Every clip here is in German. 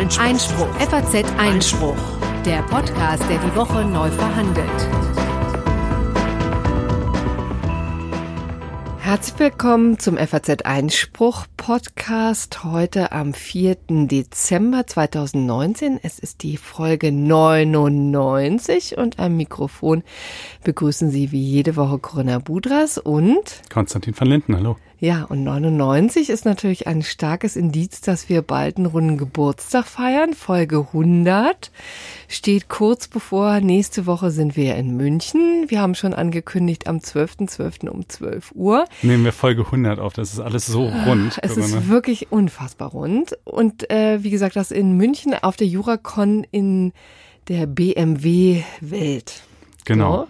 Einspruch. Einspruch. FAZ Einspruch. Der Podcast, der die Woche neu verhandelt. Herzlich willkommen zum FAZ Einspruch Podcast heute am 4. Dezember 2019. Es ist die Folge 99 und am Mikrofon begrüßen Sie wie jede Woche Corinna Budras und Konstantin van Linden. Hallo. Ja, und 99 ist natürlich ein starkes Indiz, dass wir bald einen runden Geburtstag feiern. Folge 100 steht kurz bevor. Nächste Woche sind wir in München. Wir haben schon angekündigt am 12.12. .12. um 12 Uhr. Nehmen wir Folge 100 auf. Das ist alles so rund. Es ist wirklich unfassbar rund. Und äh, wie gesagt, das in München auf der Juracon in der BMW Welt. Genau.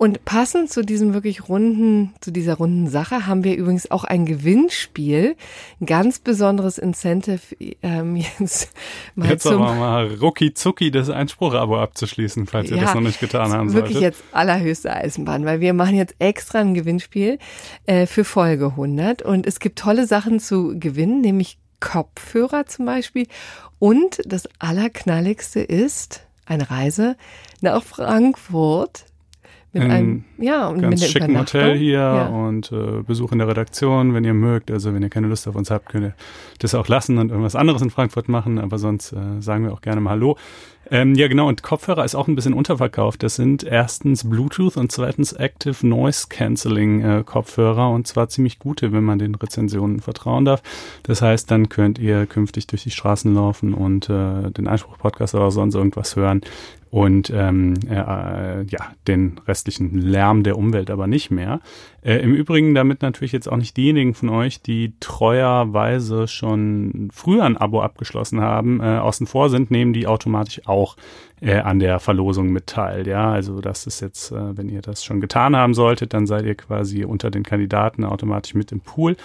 Und passend zu diesem wirklich runden, zu dieser runden Sache haben wir übrigens auch ein Gewinnspiel, ein ganz besonderes Incentive ähm, jetzt mal jetzt zum aber mal rucki zucki das Einspruch-Abo abzuschließen, falls ihr das noch nicht getan haben solltet. Wirklich jetzt allerhöchste Eisenbahn, weil wir machen jetzt extra ein Gewinnspiel äh, für Folge 100 und es gibt tolle Sachen zu gewinnen, nämlich Kopfhörer zum Beispiel. Und das allerknalligste ist eine Reise nach Frankfurt mit in einem ja, und ganz mit schicken Hotel hier ja. und äh, Besuch in der Redaktion, wenn ihr mögt. Also wenn ihr keine Lust auf uns habt, könnt ihr das auch lassen und irgendwas anderes in Frankfurt machen. Aber sonst äh, sagen wir auch gerne mal Hallo. Ähm, ja, genau. Und Kopfhörer ist auch ein bisschen unterverkauft. Das sind erstens Bluetooth und zweitens Active Noise Cancelling äh, Kopfhörer und zwar ziemlich gute, wenn man den Rezensionen vertrauen darf. Das heißt, dann könnt ihr künftig durch die Straßen laufen und äh, den Einspruch-Podcast oder sonst irgendwas hören und ähm, äh, ja, den restlichen Lärm der Umwelt aber nicht mehr. Äh, Im Übrigen damit natürlich jetzt auch nicht diejenigen von euch, die treuerweise schon früher ein Abo abgeschlossen haben, äh, außen vor sind, nehmen die automatisch auch äh, an der Verlosung mit teil. Ja, also das ist jetzt, äh, wenn ihr das schon getan haben solltet, dann seid ihr quasi unter den Kandidaten automatisch mit im Pool.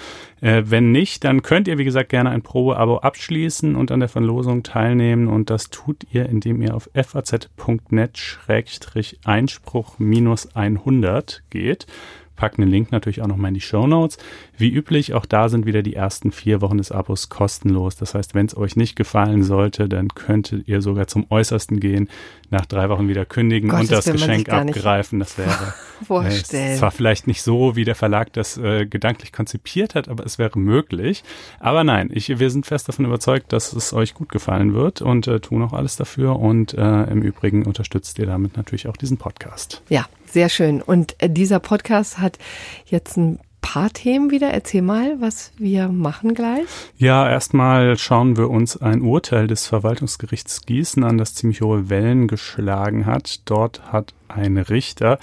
Äh, wenn nicht, dann könnt ihr, wie gesagt, gerne ein Probe-Abo abschließen und an der Verlosung teilnehmen und das tut ihr, indem ihr auf faz.net-einspruch-100 geht packen den Link natürlich auch nochmal in die Show Notes. Wie üblich, auch da sind wieder die ersten vier Wochen des Abos kostenlos. Das heißt, wenn es euch nicht gefallen sollte, dann könntet ihr sogar zum Äußersten gehen, nach drei Wochen wieder kündigen Gott, und das, das Geschenk abgreifen. Das wäre. Äh, zwar vielleicht nicht so, wie der Verlag das äh, gedanklich konzipiert hat, aber es wäre möglich. Aber nein, ich, wir sind fest davon überzeugt, dass es euch gut gefallen wird und äh, tun auch alles dafür. Und äh, im Übrigen unterstützt ihr damit natürlich auch diesen Podcast. Ja, sehr schön. Und äh, dieser Podcast hat jetzt ein paar Themen wieder. Erzähl mal, was wir machen gleich. Ja, erstmal schauen wir uns ein Urteil des Verwaltungsgerichts Gießen an, das ziemlich hohe Wellen geschlagen hat. Dort hat ein Richter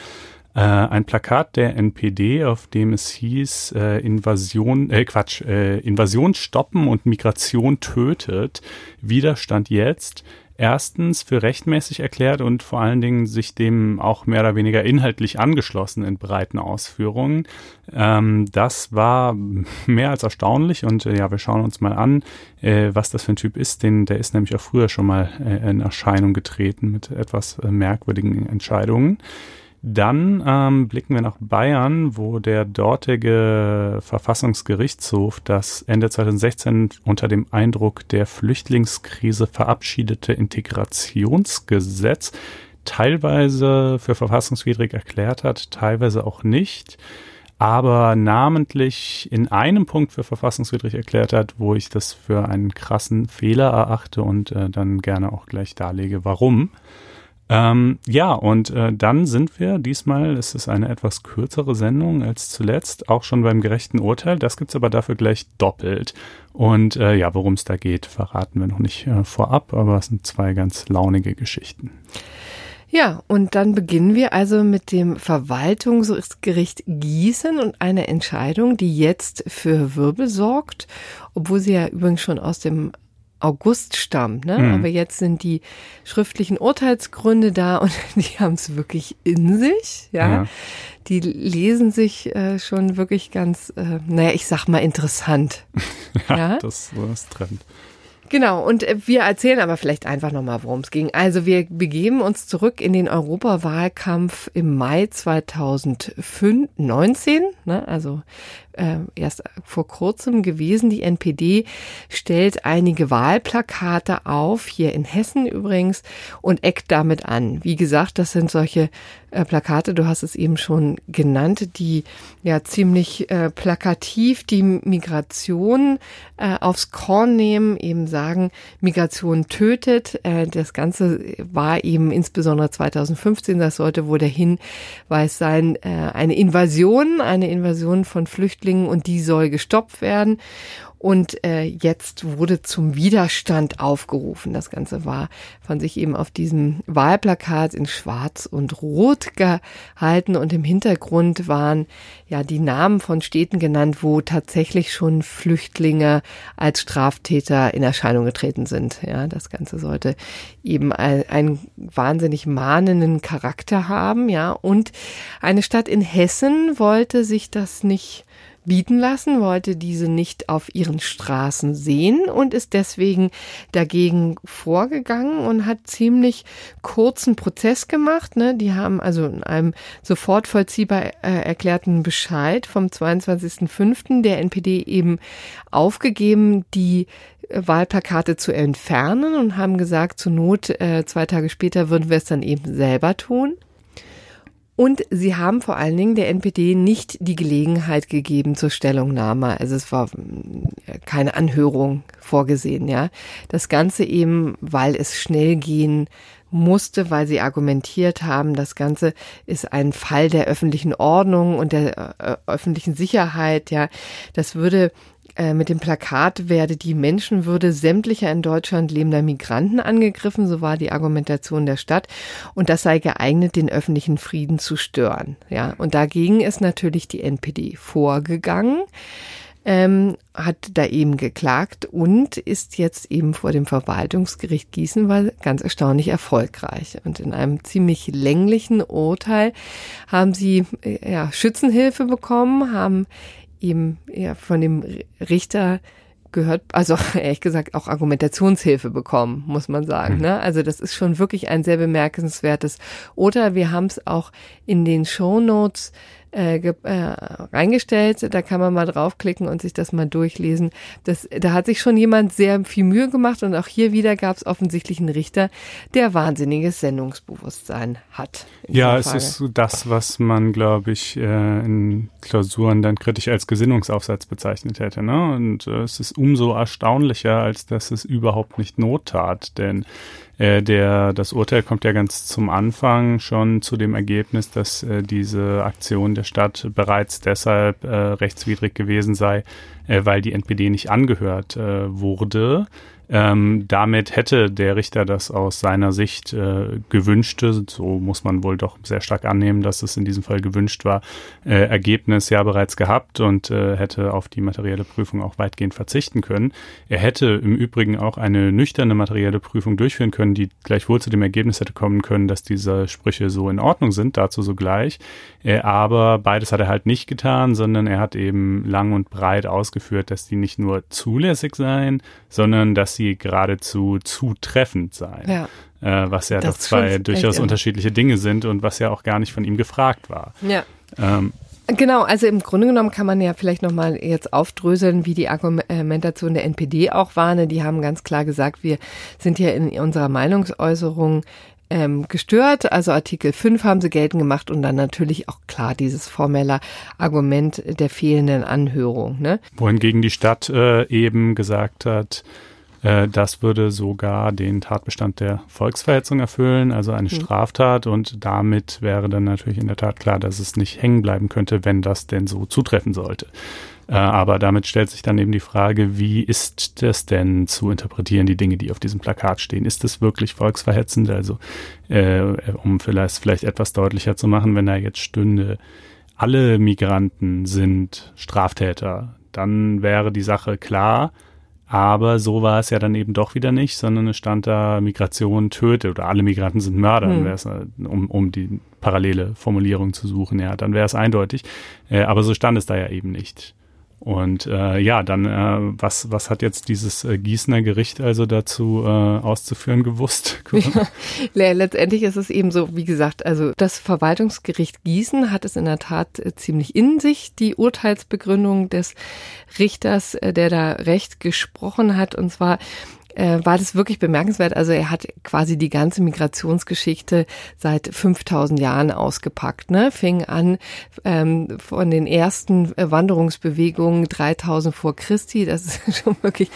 äh, ein Plakat der NPD, auf dem es hieß, äh, Invasion, äh, Quatsch, äh, Invasion stoppen und Migration tötet. Widerstand jetzt erstens für rechtmäßig erklärt und vor allen Dingen sich dem auch mehr oder weniger inhaltlich angeschlossen in breiten Ausführungen. Ähm, das war mehr als erstaunlich und äh, ja, wir schauen uns mal an, äh, was das für ein Typ ist. Den, der ist nämlich auch früher schon mal äh, in Erscheinung getreten mit etwas äh, merkwürdigen Entscheidungen. Dann ähm, blicken wir nach Bayern, wo der dortige Verfassungsgerichtshof das Ende 2016 unter dem Eindruck der Flüchtlingskrise verabschiedete Integrationsgesetz teilweise für verfassungswidrig erklärt hat, teilweise auch nicht aber namentlich in einem Punkt für verfassungswidrig erklärt hat, wo ich das für einen krassen Fehler erachte und äh, dann gerne auch gleich darlege, warum. Ähm, ja, und äh, dann sind wir, diesmal ist es eine etwas kürzere Sendung als zuletzt, auch schon beim gerechten Urteil. Das gibt's aber dafür gleich doppelt. Und äh, ja, worum es da geht, verraten wir noch nicht äh, vorab, aber es sind zwei ganz launige Geschichten. Ja, und dann beginnen wir also mit dem Verwaltungsgericht Gießen und einer Entscheidung, die jetzt für Wirbel sorgt, obwohl sie ja übrigens schon aus dem August stammt. Ne? Mhm. Aber jetzt sind die schriftlichen Urteilsgründe da und die haben es wirklich in sich. Ja? ja. Die lesen sich äh, schon wirklich ganz, äh, naja, ich sag mal interessant. ja, ja, das, das Trend. Genau, und äh, wir erzählen aber vielleicht einfach nochmal, worum es ging. Also wir begeben uns zurück in den Europawahlkampf im Mai 2019, ne, also äh, erst vor kurzem gewesen. Die NPD stellt einige Wahlplakate auf, hier in Hessen übrigens, und eckt damit an. Wie gesagt, das sind solche äh, Plakate, du hast es eben schon genannt, die ja ziemlich äh, plakativ die Migration äh, aufs Korn nehmen, eben sagen, Migration tötet. Äh, das Ganze war eben insbesondere 2015, das sollte wohl der Hinweis sein, äh, eine Invasion, eine Invasion von Flüchtlingen und die soll gestoppt werden. Und äh, jetzt wurde zum Widerstand aufgerufen. Das Ganze war von sich eben auf diesem Wahlplakat in Schwarz und Rot gehalten und im Hintergrund waren ja die Namen von Städten genannt, wo tatsächlich schon Flüchtlinge als Straftäter in Erscheinung getreten sind. Ja, das Ganze sollte eben einen wahnsinnig mahnenden Charakter haben. Ja, und eine Stadt in Hessen wollte sich das nicht bieten lassen, wollte diese nicht auf ihren Straßen sehen und ist deswegen dagegen vorgegangen und hat ziemlich kurzen Prozess gemacht. Ne? Die haben also in einem sofort vollziehbar äh, erklärten Bescheid vom 22.05. der NPD eben aufgegeben, die äh, Wahlplakate zu entfernen und haben gesagt, zur Not äh, zwei Tage später würden wir es dann eben selber tun. Und sie haben vor allen Dingen der NPD nicht die Gelegenheit gegeben zur Stellungnahme. Also es war äh, keine Anhörung vorgesehen, ja. Das Ganze eben, weil es schnell gehen musste, weil sie argumentiert haben, das Ganze ist ein Fall der öffentlichen Ordnung und der äh, öffentlichen Sicherheit, ja. Das würde äh, mit dem Plakat werde die Menschenwürde sämtlicher in Deutschland lebender Migranten angegriffen, so war die Argumentation der Stadt, und das sei geeignet, den öffentlichen Frieden zu stören. Ja, und dagegen ist natürlich die NPD vorgegangen. Ähm, hat da eben geklagt und ist jetzt eben vor dem Verwaltungsgericht Gießen, weil ganz erstaunlich erfolgreich. Und in einem ziemlich länglichen Urteil haben sie äh, ja, Schützenhilfe bekommen, haben ihm ja, von dem Richter gehört, also ehrlich gesagt auch Argumentationshilfe bekommen, muss man sagen. Mhm. Ne? Also das ist schon wirklich ein sehr bemerkenswertes Oder Wir haben es auch in den Show Notes äh, äh, reingestellt. Da kann man mal draufklicken und sich das mal durchlesen. Das, da hat sich schon jemand sehr viel Mühe gemacht und auch hier wieder gab es offensichtlich einen Richter, der wahnsinniges Sendungsbewusstsein hat. Ja, es ist das, was man, glaube ich, äh, in Klausuren dann kritisch als Gesinnungsaufsatz bezeichnet hätte. Ne? Und äh, es ist umso erstaunlicher, als dass es überhaupt nicht Not tat, denn äh, der, das Urteil kommt ja ganz zum Anfang schon zu dem Ergebnis, dass äh, diese Aktion der Stadt bereits deshalb äh, rechtswidrig gewesen sei, äh, weil die NPD nicht angehört äh, wurde. Ähm, damit hätte der Richter das aus seiner Sicht äh, gewünschte, so muss man wohl doch sehr stark annehmen, dass es in diesem Fall gewünscht war, äh, Ergebnis ja bereits gehabt und äh, hätte auf die materielle Prüfung auch weitgehend verzichten können. Er hätte im Übrigen auch eine nüchterne materielle Prüfung durchführen können, die gleichwohl zu dem Ergebnis hätte kommen können, dass diese Sprüche so in Ordnung sind, dazu sogleich. Äh, aber beides hat er halt nicht getan, sondern er hat eben lang und breit ausgeführt, dass die nicht nur zulässig seien, sondern dass sie geradezu zutreffend seien. Ja. Äh, was ja das doch zwei durchaus unterschiedliche Dinge sind und was ja auch gar nicht von ihm gefragt war. Ja. Ähm, Genau, also im Grunde genommen kann man ja vielleicht nochmal jetzt aufdröseln, wie die Argumentation der NPD auch war. Ne? Die haben ganz klar gesagt, wir sind ja in unserer Meinungsäußerung ähm, gestört. Also Artikel 5 haben sie geltend gemacht und dann natürlich auch klar dieses formelle Argument der fehlenden Anhörung. Ne? Wohingegen die Stadt äh, eben gesagt hat, äh, das würde sogar den Tatbestand der Volksverhetzung erfüllen, also eine mhm. Straftat. Und damit wäre dann natürlich in der Tat klar, dass es nicht hängen bleiben könnte, wenn das denn so zutreffen sollte. Äh, aber damit stellt sich dann eben die Frage, wie ist das denn zu interpretieren, die Dinge, die auf diesem Plakat stehen? Ist es wirklich volksverhetzend? Also, äh, um vielleicht, vielleicht etwas deutlicher zu machen, wenn da jetzt stünde, alle Migranten sind Straftäter, dann wäre die Sache klar. Aber so war es ja dann eben doch wieder nicht, sondern es stand da Migration tötet oder alle Migranten sind Mörder, hm. um, um die parallele Formulierung zu suchen, ja, dann wäre es eindeutig. Äh, aber so stand es da ja eben nicht. Und äh, ja, dann, äh, was, was hat jetzt dieses äh, Gießener Gericht also dazu äh, auszuführen gewusst? Ja, letztendlich ist es eben so, wie gesagt, also das Verwaltungsgericht Gießen hat es in der Tat äh, ziemlich in sich, die Urteilsbegründung des Richters, äh, der da Recht gesprochen hat. Und zwar äh, war das wirklich bemerkenswert. Also er hat quasi die ganze Migrationsgeschichte seit 5000 Jahren ausgepackt. Ne? Fing an ähm, von den ersten Wanderungsbewegungen 3000 vor Christi. Das ist schon wirklich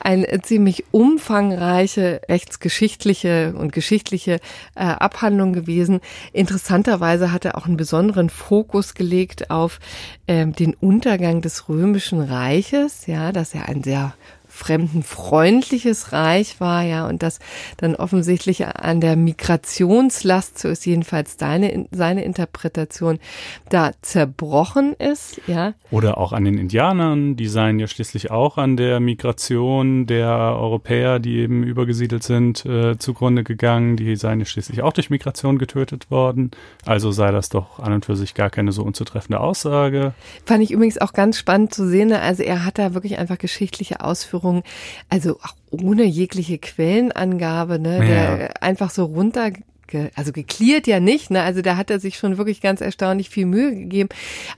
eine ziemlich umfangreiche rechtsgeschichtliche und geschichtliche äh, Abhandlung gewesen. Interessanterweise hat er auch einen besonderen Fokus gelegt auf ähm, den Untergang des Römischen Reiches. Ja, dass er ein sehr fremdenfreundliches Reich war, ja, und das dann offensichtlich an der Migrationslast, so ist jedenfalls deine, seine Interpretation, da zerbrochen ist, ja. Oder auch an den Indianern, die seien ja schließlich auch an der Migration der Europäer, die eben übergesiedelt sind, äh, zugrunde gegangen, die seien ja schließlich auch durch Migration getötet worden. Also sei das doch an und für sich gar keine so unzutreffende Aussage. Fand ich übrigens auch ganz spannend zu sehen, ne? also er hat da wirklich einfach geschichtliche Ausführungen Versicherung, also auch ohne jegliche Quellenangabe, ne, ja. der einfach so runter also geklärt ja nicht, ne? Also da hat er sich schon wirklich ganz erstaunlich viel Mühe gegeben.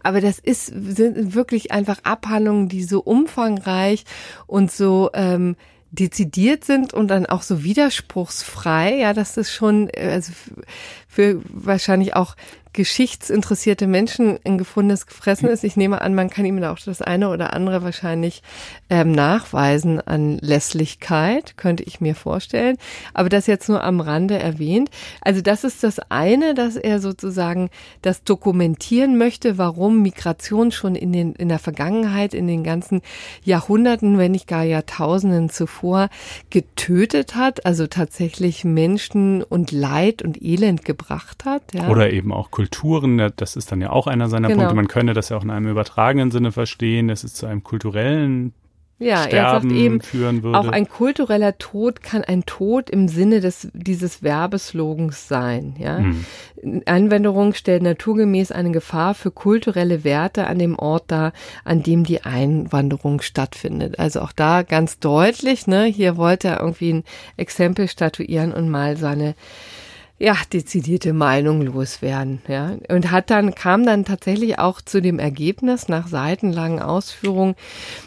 Aber das ist sind wirklich einfach Abhandlungen, die so umfangreich und so ähm, dezidiert sind und dann auch so widerspruchsfrei. Ja, das ist schon also für wahrscheinlich auch geschichtsinteressierte Menschen ein gefundenes Gefressen ist. Ich nehme an, man kann ihm auch das eine oder andere wahrscheinlich ähm, nachweisen an Lässlichkeit, könnte ich mir vorstellen. Aber das jetzt nur am Rande erwähnt. Also das ist das eine, dass er sozusagen das dokumentieren möchte, warum Migration schon in, den, in der Vergangenheit, in den ganzen Jahrhunderten, wenn nicht gar Jahrtausenden zuvor getötet hat, also tatsächlich Menschen und Leid und Elend gebracht hat. Ja. Oder eben auch Kulturen, das ist dann ja auch einer seiner genau. Punkte. Man könne das ja auch in einem übertragenen Sinne verstehen, dass es zu einem kulturellen ja, Sterben er sagt eben, führen würde. Auch ein kultureller Tod kann ein Tod im Sinne des, dieses Werbeslogans sein. Ja? Hm. Einwanderung stellt naturgemäß eine Gefahr für kulturelle Werte an dem Ort dar, an dem die Einwanderung stattfindet. Also auch da ganz deutlich, ne, hier wollte er irgendwie ein Exempel statuieren und mal seine ja, dezidierte Meinung loswerden, ja. Und hat dann, kam dann tatsächlich auch zu dem Ergebnis nach seitenlangen Ausführungen,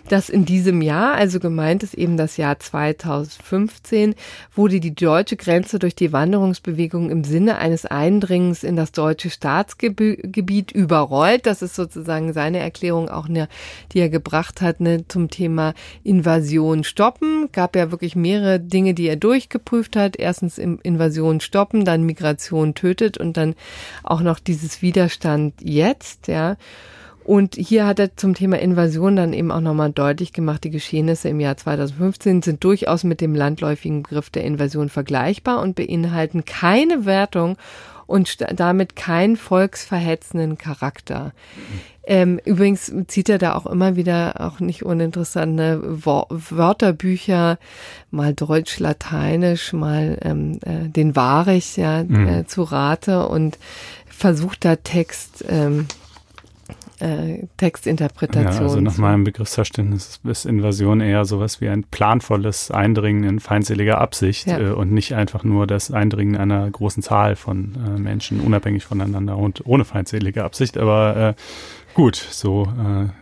dass in diesem Jahr, also gemeint ist eben das Jahr 2015, wurde die deutsche Grenze durch die Wanderungsbewegung im Sinne eines Eindringens in das deutsche Staatsgebiet überrollt. Das ist sozusagen seine Erklärung auch, ne, die er gebracht hat, ne, zum Thema Invasion stoppen. Gab ja wirklich mehrere Dinge, die er durchgeprüft hat. Erstens Invasion stoppen, dann Migration tötet und dann auch noch dieses Widerstand jetzt, ja. Und hier hat er zum Thema Invasion dann eben auch nochmal deutlich gemacht, die Geschehnisse im Jahr 2015 sind durchaus mit dem landläufigen Begriff der Invasion vergleichbar und beinhalten keine Wertung und damit keinen volksverhetzenden Charakter. Ähm, übrigens zieht er da auch immer wieder auch nicht uninteressante Wörterbücher, mal Deutsch, Lateinisch, mal ähm, äh, den Warich ja, mhm. äh, zu Rate und versucht da Text ähm, äh, Textinterpretation. Ja, also nach meinem Begriffsverständnis ist Invasion eher sowas wie ein planvolles Eindringen in feindseliger Absicht ja. äh, und nicht einfach nur das Eindringen einer großen Zahl von äh, Menschen, unabhängig voneinander und ohne feindselige Absicht. Aber äh, gut, so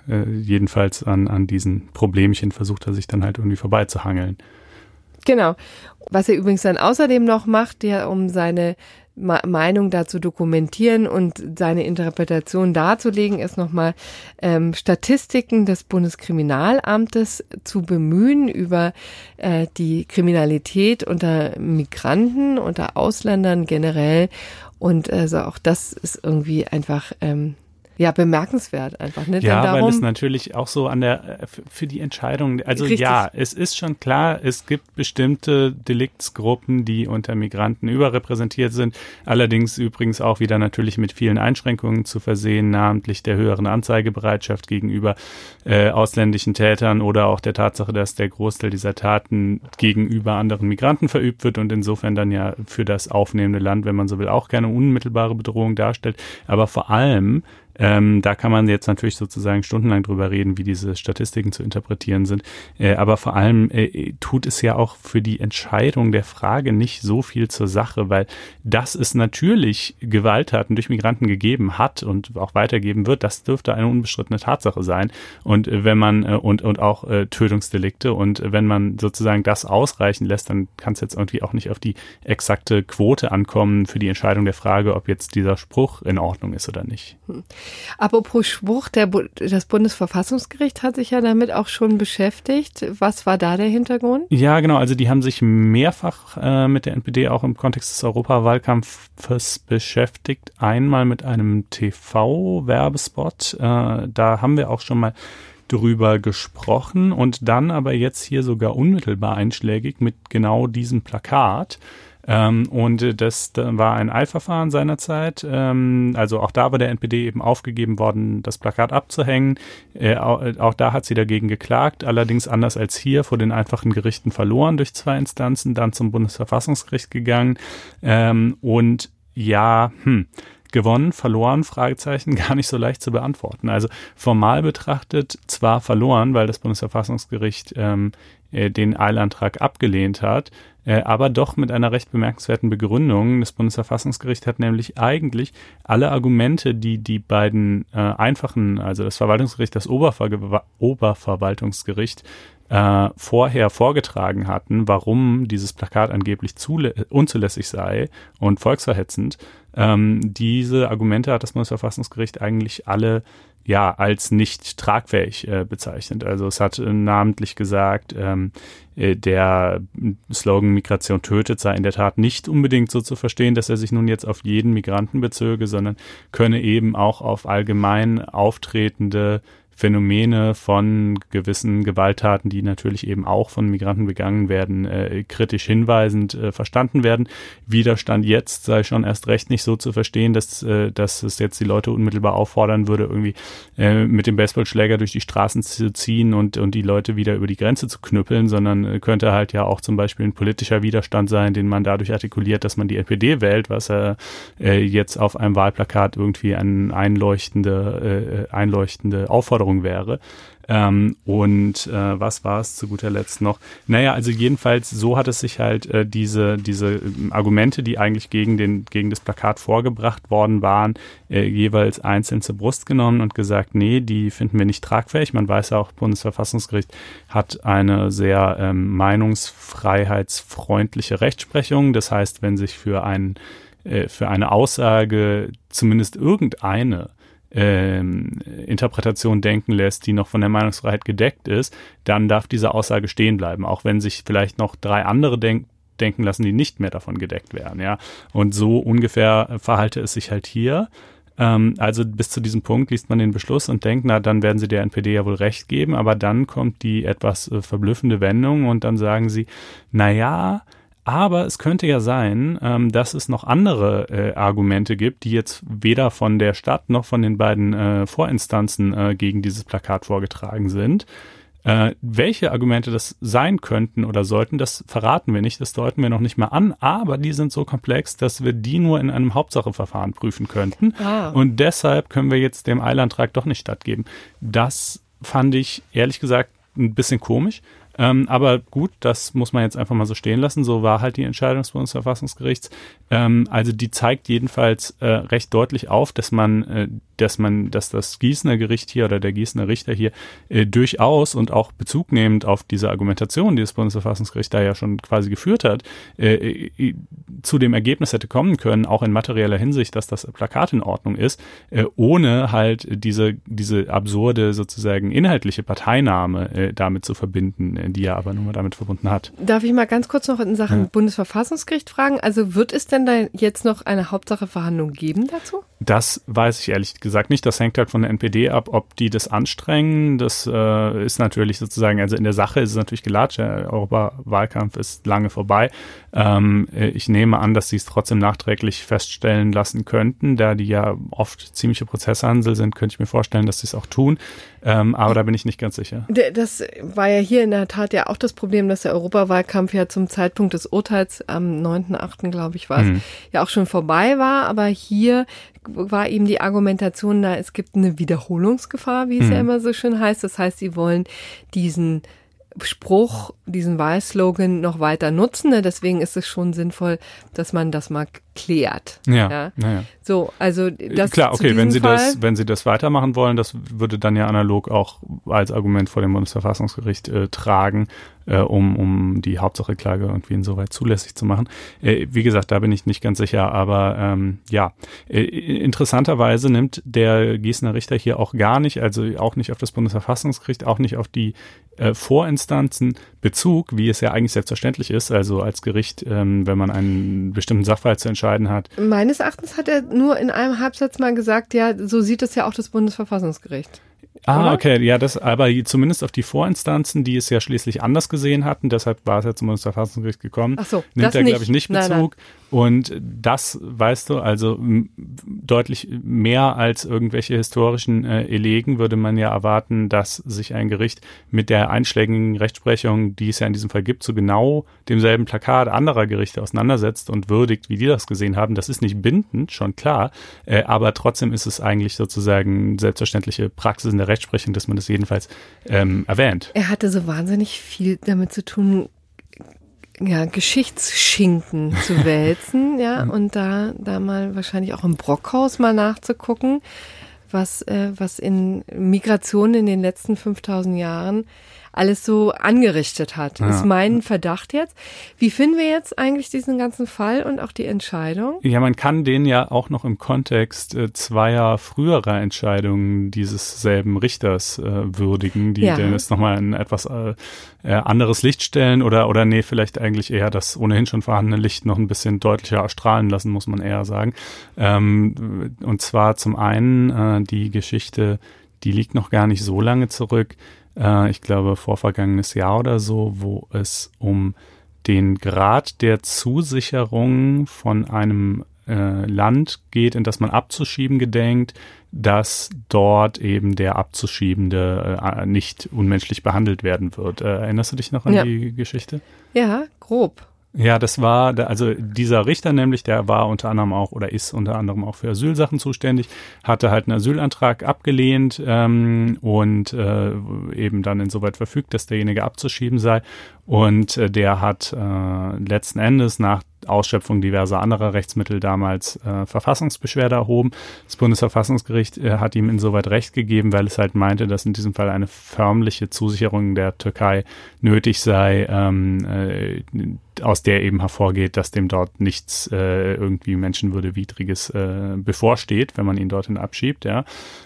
äh, jedenfalls an, an diesen Problemchen versucht er sich dann halt irgendwie vorbeizuhangeln. Genau. Was er übrigens dann außerdem noch macht, der um seine Meinung dazu dokumentieren und seine Interpretation darzulegen, ist nochmal ähm, Statistiken des Bundeskriminalamtes zu bemühen über äh, die Kriminalität unter Migranten, unter Ausländern generell. Und also auch das ist irgendwie einfach ähm, ja, bemerkenswert einfach. Ne? Ja, darum, weil es natürlich auch so an der, äh, für die Entscheidung, also richtig. ja, es ist schon klar, es gibt bestimmte Deliktsgruppen, die unter Migranten überrepräsentiert sind, allerdings übrigens auch wieder natürlich mit vielen Einschränkungen zu versehen, namentlich der höheren Anzeigebereitschaft gegenüber äh, ausländischen Tätern oder auch der Tatsache, dass der Großteil dieser Taten gegenüber anderen Migranten verübt wird und insofern dann ja für das aufnehmende Land, wenn man so will, auch keine unmittelbare Bedrohung darstellt. Aber vor allem Ähm, da kann man jetzt natürlich sozusagen stundenlang drüber reden, wie diese Statistiken zu interpretieren sind. Äh, aber vor allem äh, tut es ja auch für die Entscheidung der Frage nicht so viel zur Sache, weil das es natürlich Gewalttaten durch Migranten gegeben hat und auch weitergeben wird, das dürfte eine unbestrittene Tatsache sein. Und äh, wenn man äh, und und auch äh, Tötungsdelikte und wenn man sozusagen das ausreichen lässt, dann kann es jetzt irgendwie auch nicht auf die exakte Quote ankommen für die Entscheidung der Frage, ob jetzt dieser Spruch in Ordnung ist oder nicht. Apropos Spruch, der, das Bundesverfassungsgericht hat sich ja damit auch schon beschäftigt. Was war da der Hintergrund? Ja, genau. Also die haben sich mehrfach äh, mit der NPD auch im Kontext des Europawahlkampfes beschäftigt. Einmal mit einem TV-Werbespot. Äh, da haben wir auch schon mal drüber gesprochen und dann aber jetzt hier sogar unmittelbar einschlägig mit genau diesem Plakat. Ähm, und das, war ein Eilverfahren seinerzeit. Ähm, also auch da war der NPD eben aufgegeben worden, das Plakat abzuhängen. Äh, auch, auch, da hat sie dagegen geklagt, allerdings anders als hier vor den einfachen Gerichten verloren durch zwei Instanzen, dann zum Bundesverfassungsgericht gegangen. Ähm, und ja, hm, gewonnen, verloren, Fragezeichen, gar nicht so leicht zu beantworten. Also formal betrachtet zwar verloren, weil das Bundesverfassungsgericht ähm, äh, den Eilantrag abgelehnt hat, äh, aber doch mit einer recht bemerkenswerten Begründung. Das Bundesverfassungsgericht hat nämlich eigentlich alle Argumente, die die beiden äh, einfachen, also das Verwaltungsgericht, das Oberver Oberverwaltungsgericht, äh, vorher vorgetragen hatten, warum dieses Plakat angeblich unzulässig sei und volksverhetzend. Ähm, diese Argumente hat das Bundesverfassungsgericht eigentlich alle ja als nicht tragfähig äh, bezeichnet. Also es hat äh, namentlich gesagt, ähm, äh, der Slogan Migration tötet sei in der Tat nicht unbedingt so zu verstehen, dass er sich nun jetzt auf jeden Migranten bezöge, sondern könne eben auch auf allgemein auftretende Phänomene von gewissen Gewalttaten, die natürlich eben auch von Migranten begangen werden, äh, kritisch hinweisend äh, verstanden werden. Widerstand jetzt sei schon erst recht nicht so zu verstehen, dass, äh, dass es jetzt die Leute unmittelbar auffordern würde, irgendwie äh, mit dem Baseballschläger durch die Straßen zu ziehen und, und die Leute wieder über die Grenze zu knüppeln, sondern äh, könnte halt ja auch zum Beispiel ein politischer Widerstand sein, den man dadurch artikuliert, dass man die NPD wählt, was äh, äh, jetzt auf einem Wahlplakat irgendwie eine einleuchtende, äh, einleuchtende Aufforderung Erinnerung wäre. Ähm, und äh, was war es zu guter Letzt noch? Naja, also jedenfalls so hat es sich halt äh, diese, diese ähm, Argumente, die eigentlich gegen, den, gegen das Plakat vorgebracht worden waren, äh, jeweils einzeln zur Brust genommen und gesagt, nee, die finden wir nicht tragfähig. Man weiß ja auch, Bundesverfassungsgericht hat eine sehr ähm, meinungsfreiheitsfreundliche Rechtsprechung. Das heißt, wenn sich für, ein, äh, für eine Aussage zumindest irgendeine ähm, Interpretation denken lässt, die noch von der Meinungsfreiheit gedeckt ist, dann darf diese Aussage stehen bleiben, auch wenn sich vielleicht noch drei andere denk denken lassen, die nicht mehr davon gedeckt werden. Ja, und so ungefähr verhalte es sich halt hier. Ähm, also bis zu diesem Punkt liest man den Beschluss und denkt, na, dann werden sie der NPD ja wohl recht geben, aber dann kommt die etwas äh, verblüffende Wendung und dann sagen sie, na ja, aber es könnte ja sein, ähm, dass es noch andere äh, Argumente gibt, die jetzt weder von der Stadt noch von den beiden äh, Vorinstanzen äh, gegen dieses Plakat vorgetragen sind. Äh, welche Argumente das sein könnten oder sollten, das verraten wir nicht, das deuten wir noch nicht mal an, aber die sind so komplex, dass wir die nur in einem Hauptsacheverfahren prüfen könnten. Ah. Und deshalb können wir jetzt dem Eilantrag doch nicht stattgeben. Das fand ich ehrlich gesagt ein bisschen komisch. Ähm, aber gut, das muss man jetzt einfach mal so stehen lassen. So war halt die Entscheidung des Bundesverfassungsgerichts. Ähm, also die zeigt jedenfalls äh, recht deutlich auf, dass man äh, dass man, dass das Gießener Gericht hier oder der Gießener Richter hier äh, durchaus und auch Bezug nehmend auf diese Argumentation, die das Bundesverfassungsgericht da ja schon quasi geführt hat, äh, äh, zu dem Ergebnis hätte kommen können, auch in materieller Hinsicht, dass das Plakat in Ordnung ist, äh, ohne halt diese, diese absurde sozusagen inhaltliche Parteinahme damit zu verbinden, die er aber nur damit verbunden hat. Darf ich mal ganz kurz noch in Sachen ja. Bundesverfassungsgericht fragen? Also wird es denn da jetzt noch eine Hauptsacheverhandlung geben dazu? Das weiß ich ehrlich gesagt nicht. Das hängt halt von der NPD ab, ob die das anstrengen. Das äh, ist natürlich sozusagen, also in der Sache ist es natürlich gelatscht. Der Europawahlkampf ist lange vorbei. Ähm, ich nehme an, dass sie es trotzdem nachträglich feststellen lassen könnten, da die ja oft ziemliche Prozesshansel sind, könnte ich mir vorstellen, dass sie es auch tun. Ähm, aber da bin ich nicht ganz sicher. Das war ja hier in der Tat ja auch das Problem, dass der Europawahlkampf ja zum Zeitpunkt des Urteils am 9.8., glaube ich, war es, mhm. ja auch schon vorbei war. Aber hier war eben die Argumentation da, es gibt eine Wiederholungsgefahr, wie es mhm. ja immer so schön heißt. Das heißt, sie wollen diesen Spruch, diesen Wahlslogan noch weiter nutzen. Ne? Deswegen ist es schon sinnvoll, dass man das mal klärt. Ja. ja. ja. So, also das klar, okay, wenn Sie Fall. das, wenn Sie das weitermachen wollen, das würde dann ja analog auch als Argument vor dem Bundesverfassungsgericht äh, tragen, äh, um um die Hauptsacheklage irgendwie insoweit zulässig zu machen. Äh, wie gesagt, da bin ich nicht ganz sicher, aber ähm, ja, äh, interessanterweise nimmt der Gießener Richter hier auch gar nicht, also auch nicht auf das Bundesverfassungsgericht, auch nicht auf die äh, Vorinstanzen Bezug, wie es ja eigentlich selbstverständlich ist, also als Gericht, ähm, wenn man einen bestimmten Sachverhalt zu entscheiden hat. Meines Erachtens hat er nur in einem Halbsatz mal gesagt, ja, so sieht es ja auch das Bundesverfassungsgericht. Ah, oder? okay, ja, das, aber zumindest auf die Vorinstanzen, die es ja schließlich anders gesehen hatten, deshalb war es ja zum Bundesverfassungsgericht gekommen, Ach so, nimmt er, glaube ich, nicht Bezug. Nein, nein. Und das, weißt du, also deutlich mehr als irgendwelche historischen äh, Elegen würde man ja erwarten, dass sich ein Gericht mit der einschlägigen Rechtsprechung, die es ja in diesem Fall gibt, zu genau demselben Plakat anderer Gerichte auseinandersetzt und würdigt, wie die das gesehen haben. Das ist nicht bindend, schon klar, äh, aber trotzdem ist es eigentlich sozusagen selbstverständliche Praxis in der Rechtsprechung, dass man das jedenfalls ähm, erwähnt. Er hatte so wahnsinnig viel damit zu tun, ja, Geschichtsschinken zu wälzen, ja, mhm. und da, da mal wahrscheinlich auch im Brockhaus mal nachzugucken, was, äh, was in Migration in den letzten 5000 Jahren alles so angerichtet hat. Ja. Ist mein Verdacht jetzt. Wie finden wir jetzt eigentlich diesen ganzen Fall und auch die Entscheidung? Ja, man kann den ja auch noch im Kontext äh, zweier früherer Entscheidungen dieses selben Richters äh, würdigen, die ja. den jetzt nochmal in etwas äh, äh, anderes Licht stellen oder, oder nee, vielleicht eigentlich eher das ohnehin schon vorhandene Licht noch ein bisschen deutlicher erstrahlen lassen, muss man eher sagen. Ähm, und zwar zum einen äh, die Geschichte, die liegt noch gar nicht so lange zurück, äh, ich glaube vorvergangenes Jahr oder so, wo es um den Grad der Zusicherung von einem äh, Land geht, in das man abzuschieben gedenkt, dass dort eben der Abzuschiebende äh, nicht unmenschlich behandelt werden wird. Äh, erinnerst du dich noch an ja. die Geschichte? Ja, grob. Ja, das war, also dieser Richter nämlich, der war unter anderem auch oder ist unter anderem auch für Asylsachen zuständig, hatte halt einen Asylantrag abgelehnt ähm, und äh, eben dann insoweit verfügt, dass derjenige abzuschieben sei. Und äh, der hat äh, letzten Endes nach Ausschöpfung diverser anderer Rechtsmittel damals äh, Verfassungsbeschwerde erhoben. Das Bundesverfassungsgericht äh, hat ihm insoweit Recht gegeben, weil es halt meinte, dass in diesem Fall eine förmliche Zusicherung der Türkei nötig sei, ähm, äh, aus der eben hervorgeht, dass dem dort nichts äh, irgendwie Menschenwürdewidriges äh, bevorsteht, wenn man ihn dorthin abschiebt. Ja,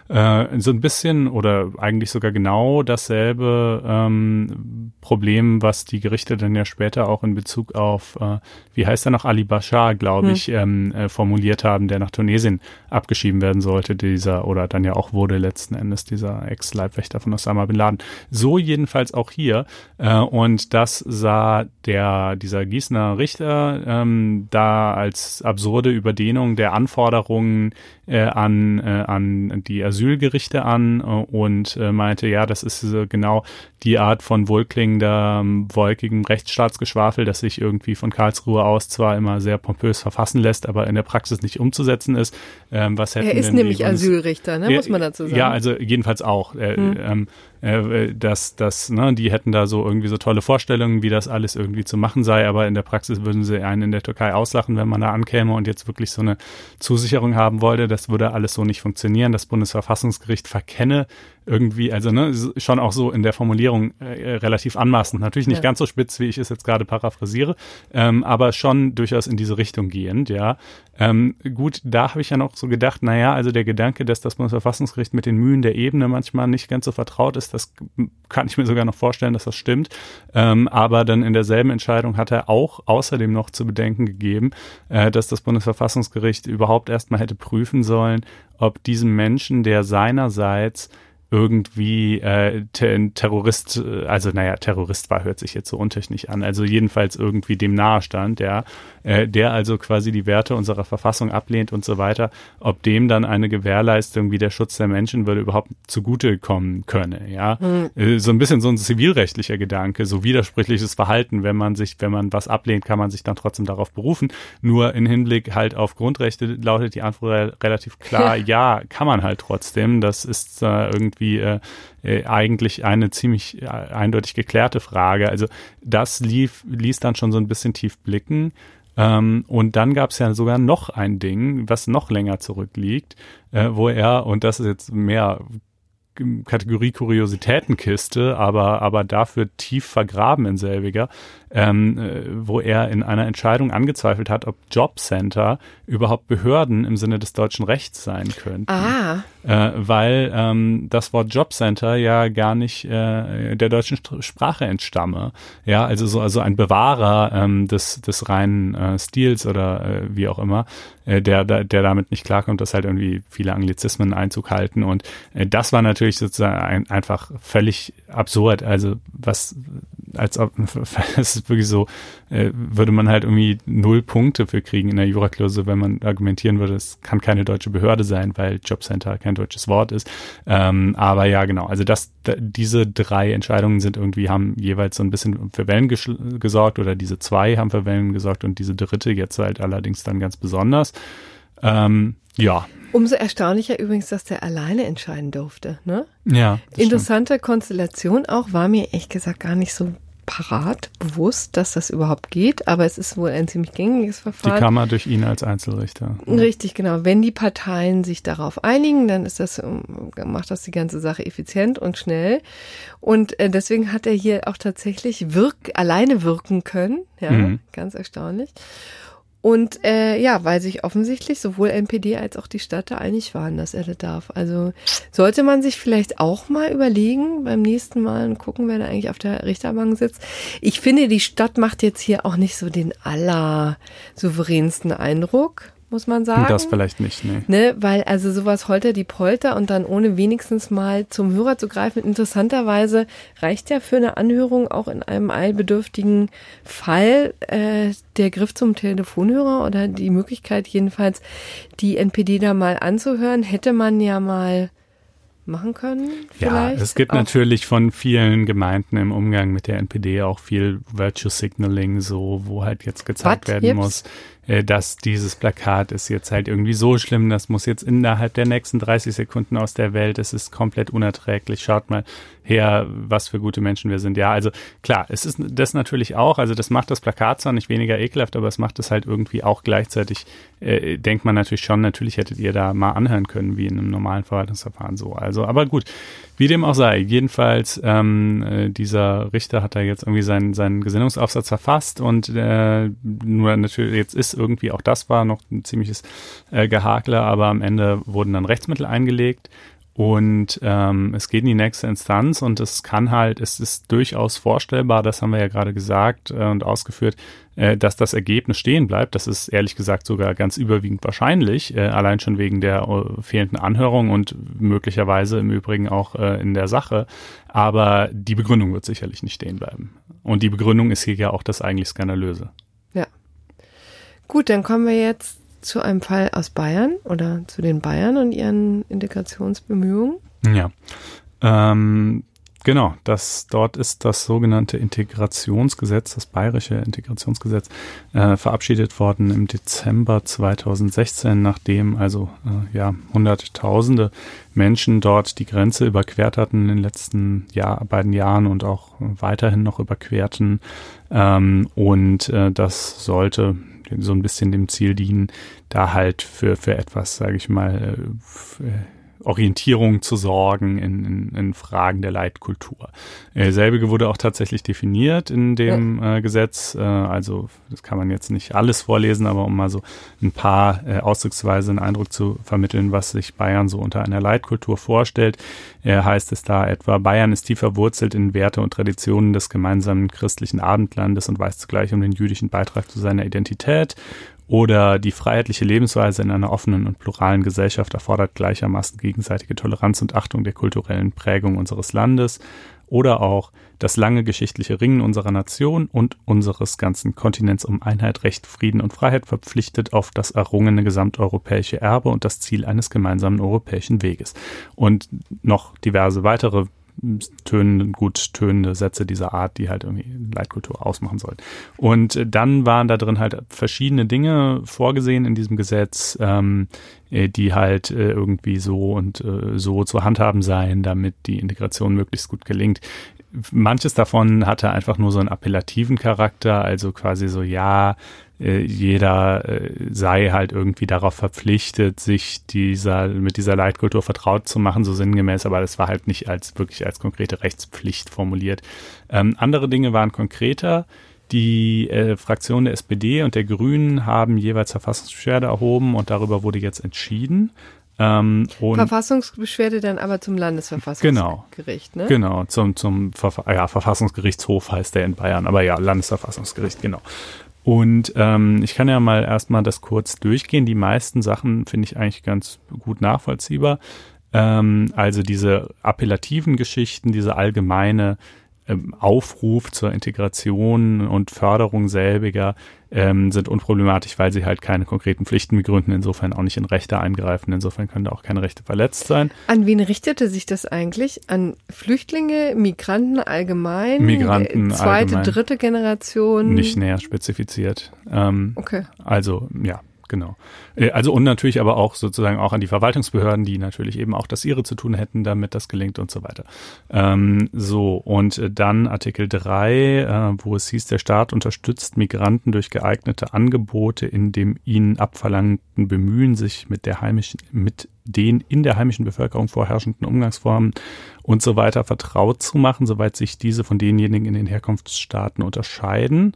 äh, so ein bisschen oder eigentlich sogar genau dasselbe ähm, Problem, was die Gerichte dann ja später auch in Bezug auf, äh, wie heißt er noch, Ali Bashar, glaube hm. ich, ähm, äh, formuliert haben, der nach Tunesien abgeschieben werden sollte, dieser, oder dann ja auch wurde letzten Endes dieser Ex-Leibwächter von Osama Bin Laden. So jedenfalls auch hier. Äh, und das sah der, dieser Gießener Richter ähm, da als absurde Überdehnung der Anforderungen äh, an, äh, an die Asylgerichte an äh, und äh, meinte, ja, das ist äh, genau die Art von wohlklingender, wolkigem Rechtsstaatsgeschwafel, das sich irgendwie von Karlsruhe aus zwar immer sehr pompös verfassen lässt, aber in der Praxis nicht umzusetzen ist. Ähm, was hätten er ist nämlich Asylrichter, ne, muss man dazu sagen. Ja, also jedenfalls auch. Äh, hm. ähm, äh, dass, dass ne, die hätten da so irgendwie so tolle Vorstellungen, wie das alles irgendwie zu machen sei, aber in der Praxis würden sie einen in der Türkei auslachen, wenn man da ankäme und jetzt wirklich so eine Zusicherung haben wollte. Das würde alles so nicht funktionieren. Das Bundesverfassungsgericht verkenne irgendwie, also ne, schon auch so in der Formulierung äh, relativ anmaßend. Natürlich nicht ja. ganz so spitz, wie ich es jetzt gerade paraphrasiere, ähm, aber schon durchaus in diese Richtung gehend, ja. Ähm, gut, da habe ich ja noch so gedacht, naja, also der Gedanke, dass das Bundesverfassungsgericht mit den Mühen der Ebene manchmal nicht ganz so vertraut ist, das kann ich mir sogar noch vorstellen, dass das stimmt. Ähm, aber dann in derselben Entscheidung hat er auch außerdem noch zu bedenken gegeben, äh, dass das Bundesverfassungsgericht überhaupt erstmal hätte prüfen sollen, ob diesem Menschen, der seinerseits irgendwie äh, ein Terrorist, äh, also naja, Terrorist war, hört sich jetzt so untechnisch an, also jedenfalls irgendwie dem nahe stand, ja, äh, der also quasi die Werte unserer Verfassung ablehnt und so weiter, ob dem dann eine Gewährleistung wie der Schutz der Menschenwürde überhaupt zugutekommen könne, ja. Mhm. so ein bisschen so ein zivilrechtlicher Gedanke, so widersprüchliches Verhalten, wenn man sich, wenn man was ablehnt, kann man sich dann trotzdem darauf berufen. Nur in Hinblick halt auf Grundrechte lautet die Antwort relativ klar, ja, kann man halt trotzdem. Das ist äh, irgendwie irgendwie äh, äh, eigentlich eine ziemlich äh, eindeutig geklärte Frage. Also das lief, ließ dann schon so ein bisschen tief blicken. Ähm, und dann gab es ja sogar noch ein Ding, was noch länger zurückliegt, äh, wo er, und das ist jetzt mehr Kategorie Kuriositätenkiste, aber, aber dafür tief vergraben in selbiger, ähm, äh, wo er in einer Entscheidung angezweifelt hat, ob Jobcenter überhaupt Behörden im Sinne des deutschen Rechts sein könnten. Ah. Äh, weil ähm, das Wort Jobcenter ja gar nicht äh, der deutschen Sprache entstamme. Ja, also so also ein Bewahrer ähm, des, des reinen äh, Stils oder äh, wie auch immer, äh, der, der damit nicht klarkommt, dass halt irgendwie viele Anglizismen Einzug halten. Und das war natürlich sozusagen ein, einfach völlig absurd. Also was als ob es ist wirklich so, äh, würde man halt irgendwie null Punkte für kriegen in der Juraklausur, wenn man argumentieren würde, es kann keine deutsche Behörde sein, weil Jobcenter kein deutsches Wort ist. Ähm, aber ja, genau. Also das, diese drei Entscheidungen sind irgendwie, haben jeweils so ein bisschen für Wellen gesorgt oder diese zwei haben für Wellen gesorgt und diese dritte jetzt halt allerdings dann ganz besonders. Ähm, ja. Umso erstaunlicher übrigens, dass der alleine entscheiden durfte. Ne? Ja. Interessante stimmt. Konstellation auch, war mir echt gesagt gar nicht so parat, bewusst, dass das überhaupt geht, aber es ist wohl ein ziemlich gängiges Verfahren. Die Kammer durch ihn als Einzelrichter. Richtig, genau. Wenn die Parteien sich darauf einigen, dann ist das, ähm, macht das die ganze Sache effizient und schnell. Und äh, deswegen hat er hier auch tatsächlich wirk alleine wirken können. Ja, mhm. ganz erstaunlich. Und äh, ja, weil sich offensichtlich sowohl NPD als auch die Stadt da einig waren, dass er das darf. Also sollte man sich vielleicht auch mal überlegen beim nächsten Mal und gucken, wer da eigentlich auf der Richterbank sitzt. Ich finde, die Stadt macht jetzt hier auch nicht so den aller souveränsten Eindruck muss man sagen. Das vielleicht nicht, nee. Ne, weil also sowas holter die Polter und dann ohne wenigstens mal zum Hörer zu greifen. Interessanterweise reicht ja für eine Anhörung auch in einem eilbedürftigen Fall äh, der Griff zum Telefonhörer oder die Möglichkeit jedenfalls, die NPD da mal anzuhören, hätte man ja mal machen können? Vielleicht? Ja, es gibt auch. natürlich von vielen Gemeinden im Umgang mit der NPD auch viel Virtue Signaling, so wo halt jetzt gezeigt What? werden Jips? muss, dass dieses Plakat ist jetzt halt irgendwie so schlimm, das muss jetzt innerhalb der nächsten 30 Sekunden aus der Welt, es ist komplett unerträglich. Schaut mal her, was für gute Menschen wir sind. Ja, also klar, es ist das natürlich auch, also das macht das Plakat zwar nicht weniger ekelhaft, aber es macht es halt irgendwie auch gleichzeitig, äh, denkt man natürlich schon, natürlich hättet ihr da mal anhören können, wie in einem normalen Verwaltungsverfahren so. Also, aber gut, wie dem auch sei, jedenfalls, ähm, äh, dieser Richter hat da jetzt irgendwie seinen, seinen Gesinnungsaufsatz verfasst und äh, nur natürlich, jetzt ist irgendwie auch das war noch ein ziemliches äh, Gehakler, aber am Ende wurden dann Rechtsmittel eingelegt und ähm, es geht in die nächste Instanz und es kann halt, es ist durchaus vorstellbar, das haben wir ja gerade gesagt äh, und ausgeführt, äh, dass das Ergebnis stehen bleibt. Das ist ehrlich gesagt sogar ganz überwiegend wahrscheinlich, äh, allein schon wegen der äh, fehlenden Anhörung und möglicherweise im Übrigen auch äh, in der Sache. Aber die Begründung wird sicherlich nicht stehen bleiben. Und die Begründung ist hier ja auch das eigentlich Skandalöse. Ja. Gut, dann kommen wir jetzt zu einem Fall aus Bayern oder zu den Bayern und ihren Integrationsbemühungen? Ja. Ähm, genau, das dort ist das sogenannte Integrationsgesetz, das bayerische Integrationsgesetz, äh, verabschiedet worden im Dezember 2016, nachdem also äh, ja Hunderttausende Menschen dort die Grenze überquert hatten in den letzten Jahr, beiden Jahren und auch weiterhin noch überquerten. Ähm, und äh, das sollte so ein bisschen dem Ziel dienen, da halt für, für etwas, sage ich mal, äh, Orientierung zu sorgen in, in, in Fragen der Leitkultur. Äh, selbige wurde auch tatsächlich definiert in dem ja. äh, Gesetz. Äh, also das kann man jetzt nicht alles vorlesen, aber um mal so ein paar äh, ausdrucksweise einen Eindruck zu vermitteln, was sich Bayern so unter einer Leitkultur vorstellt, äh, heißt es da etwa, Bayern ist tief verwurzelt in Werte und Traditionen des gemeinsamen christlichen Abendlandes und weiß zugleich um den jüdischen Beitrag zu seiner Identität Oder die freiheitliche Lebensweise in einer offenen und pluralen Gesellschaft erfordert gleichermaßen gegenseitige Toleranz und Achtung der kulturellen Prägung unseres Landes. Oder auch das lange geschichtliche Ringen unserer Nation und unseres ganzen Kontinents um Einheit, Recht, Frieden und Freiheit verpflichtet auf das errungene gesamteuropäische Erbe und das Ziel eines gemeinsamen europäischen Weges. Und noch diverse weitere tönende, gut tönende Sätze dieser Art, die halt irgendwie Leitkultur ausmachen sollen. Und äh, dann waren da drin halt verschiedene Dinge vorgesehen in diesem Gesetz, ähm, äh, die halt äh, irgendwie so und äh, so zu handhaben seien, damit die Integration möglichst gut gelingt. Manches davon hatte einfach nur so einen appellativen Charakter, also quasi so, ja, jeder äh, sei halt irgendwie darauf verpflichtet, sich dieser mit dieser Leitkultur vertraut zu machen, so sinngemäß, aber das war halt nicht als wirklich als konkrete Rechtspflicht formuliert. Ähm, andere Dinge waren konkreter. Die äh, Fraktion der SPD und der Grünen haben jeweils Verfassungsbeschwerde erhoben und darüber wurde jetzt entschieden. Ähm, Verfassungsbeschwerde dann aber zum Landesverfassungsgericht, genau, ne? Genau, zum, zum Verfa ja, Verfassungsgerichtshof heißt der in Bayern, aber ja, Landesverfassungsgericht, genau. Und ähm, ich kann ja mal erstmal das kurz durchgehen. Die meisten Sachen finde ich eigentlich ganz gut nachvollziehbar. Ähm, also diese appellativen Geschichten, diese allgemeine Aufruf zur Integration und Förderung selbiger ähm, sind unproblematisch, weil sie halt keine konkreten Pflichten begründen, insofern auch nicht in Rechte eingreifen, insofern können da auch keine Rechte verletzt sein. An wen richtete sich das eigentlich? An Flüchtlinge, Migranten allgemein? Migranten Zweite, allgemein. dritte Generation? Nicht näher spezifiziert. Ähm, okay. Also, ja, Genau. Äh, also und natürlich aber auch sozusagen auch an die Verwaltungsbehörden, die natürlich eben auch das ihre zu tun hätten, damit das gelingt und so weiter. Ähm, so, und dann Artikel 3, äh, wo es hieß, der Staat unterstützt Migranten durch geeignete Angebote in dem ihnen abverlangten Bemühen, sich mit der heimischen, mit den in der heimischen Bevölkerung vorherrschenden Umgangsformen und so weiter vertraut zu machen, soweit sich diese von denjenigen in den Herkunftsstaaten unterscheiden.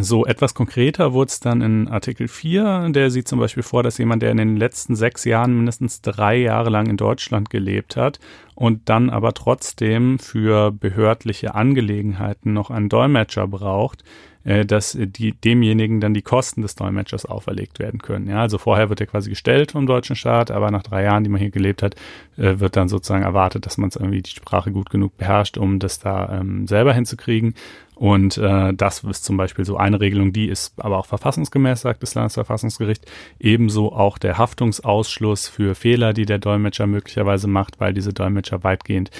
So etwas konkreter wurde es dann in Artikel 4. Der sieht zum Beispiel vor, dass jemand, der in den letzten sechs Jahren mindestens drei Jahre lang in Deutschland gelebt hat und dann aber trotzdem für behördliche Angelegenheiten noch einen Dolmetscher braucht, äh, dass die, demjenigen dann die Kosten des Dolmetschers auferlegt werden können. Ja, also vorher wird er quasi gestellt vom deutschen Staat, aber nach drei Jahren, die man hier gelebt hat, äh, wird dann sozusagen erwartet, dass man es irgendwie die Sprache gut genug beherrscht, um das da ähm, selber hinzukriegen. Und äh, das ist zum Beispiel so eine Regelung, die ist aber auch verfassungsgemäß, sagt das Landesverfassungsgericht. Ebenso auch der Haftungsausschluss für Fehler, die der Dolmetscher möglicherweise macht, weil diese Dolmetscher weitgehend,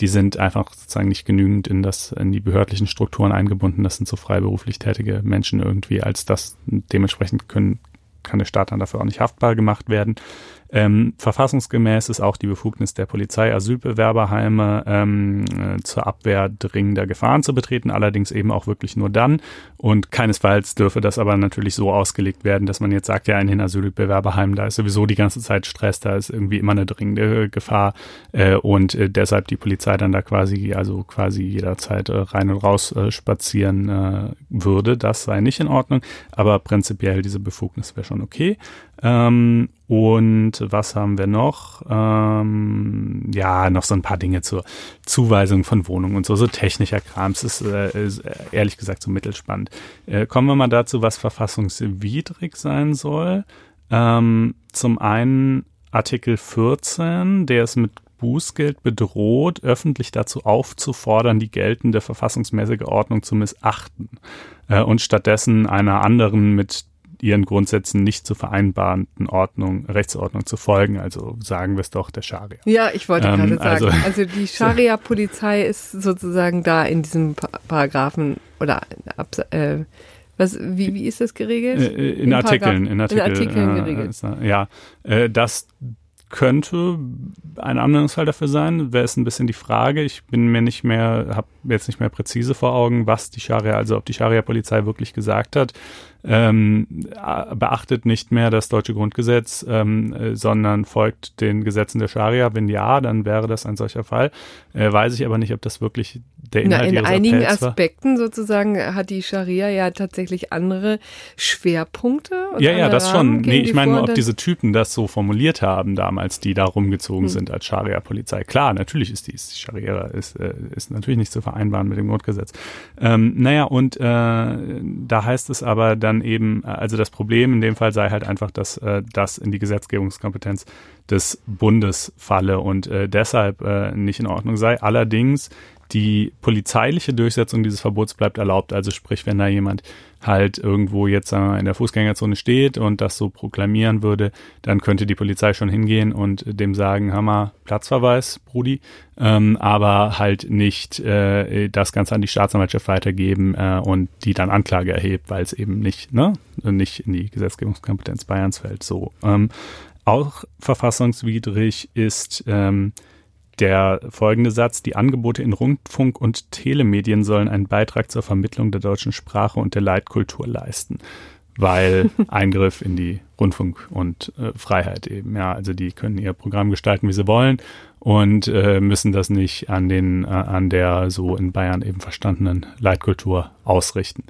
die sind einfach sozusagen nicht genügend in das, in die behördlichen Strukturen eingebunden. Das sind so freiberuflich tätige Menschen irgendwie, als das dementsprechend können, kann der Staat dann dafür auch nicht haftbar gemacht werden. Ähm, verfassungsgemäß ist auch die Befugnis der Polizei, Asylbewerberheime ähm, äh, zur Abwehr dringender Gefahren zu betreten, allerdings eben auch wirklich nur dann. Und keinesfalls dürfe das aber natürlich so ausgelegt werden, dass man jetzt sagt, ja, in den Asylbewerberheimen, da ist sowieso die ganze Zeit Stress, da ist irgendwie immer eine dringende Gefahr äh, und äh, deshalb die Polizei dann da quasi, also quasi jederzeit äh, rein und raus äh, spazieren äh, würde. Das sei nicht in Ordnung, aber prinzipiell diese Befugnis wäre schon okay. Ähm, und was haben wir noch? Ähm, ja, noch so ein paar Dinge zur Zuweisung von Wohnungen und so, so technischer Krams ist, äh, ist äh, ehrlich gesagt so mittelspannend. Äh, kommen wir mal dazu, was verfassungswidrig sein soll. Ähm, zum einen Artikel 14, der ist mit Bußgeld bedroht, öffentlich dazu aufzufordern, die geltende verfassungsmäßige Ordnung zu missachten äh, und stattdessen einer anderen mit ihren Grundsätzen nicht zu vereinbarenden Ordnung, Rechtsordnung zu folgen. Also sagen wir es doch der Scharia. Ja, ich wollte ähm, gerade sagen. Also, also die Scharia-Polizei ist sozusagen da in diesem Paragraphen oder äh, was, wie, wie ist das geregelt? Äh, äh, in, in Artikeln, in, Artikel, in Artikeln geregelt. Äh, ja, äh, das könnte ein Anwendungsfall dafür sein. Wäre es ein bisschen die Frage. Ich bin mir nicht mehr, habe jetzt nicht mehr präzise vor Augen, was die Scharia, also ob die Scharia-Polizei wirklich gesagt hat ähm, beachtet nicht mehr das deutsche Grundgesetz, ähm, äh, sondern folgt den Gesetzen der Scharia. Wenn ja, dann wäre das ein solcher Fall. Äh, weiß ich aber nicht, ob das wirklich der Inhalt Na, In einigen Appells Aspekten sozusagen hat die Scharia ja tatsächlich andere Schwerpunkte. Ja, ja, das schon. Nee, ich meine nur, ob diese Typen das so formuliert haben damals, die da rumgezogen hm. sind als Scharia-Polizei. Klar, natürlich ist dies. Die Scharia ist, äh, ist natürlich nicht zu vereinbaren mit dem Grundgesetz. Ähm, naja, und äh, da heißt es aber dann, dann eben, also das Problem in dem Fall sei halt einfach, dass äh, das in die Gesetzgebungskompetenz des Bundes falle und äh, deshalb äh, nicht in Ordnung sei. Allerdings die polizeiliche Durchsetzung dieses Verbots bleibt erlaubt. Also sprich, wenn da jemand halt irgendwo jetzt äh, in der Fußgängerzone steht und das so proklamieren würde, dann könnte die Polizei schon hingehen und dem sagen, Hammer, Platzverweis, Brudi, ähm, aber halt nicht äh, das Ganze an die Staatsanwaltschaft weitergeben äh, und die dann Anklage erhebt, weil es eben nicht, ne, nicht in die Gesetzgebungskompetenz Bayerns fällt. So. Ähm, auch verfassungswidrig ist ähm, der folgende Satz, die Angebote in Rundfunk und Telemedien sollen einen Beitrag zur Vermittlung der deutschen Sprache und der Leitkultur leisten, weil Eingriff in die Rundfunk und äh, Freiheit eben, ja, also die können ihr Programm gestalten, wie sie wollen und äh, müssen das nicht an den, äh, an der so in Bayern eben verstandenen Leitkultur ausrichten.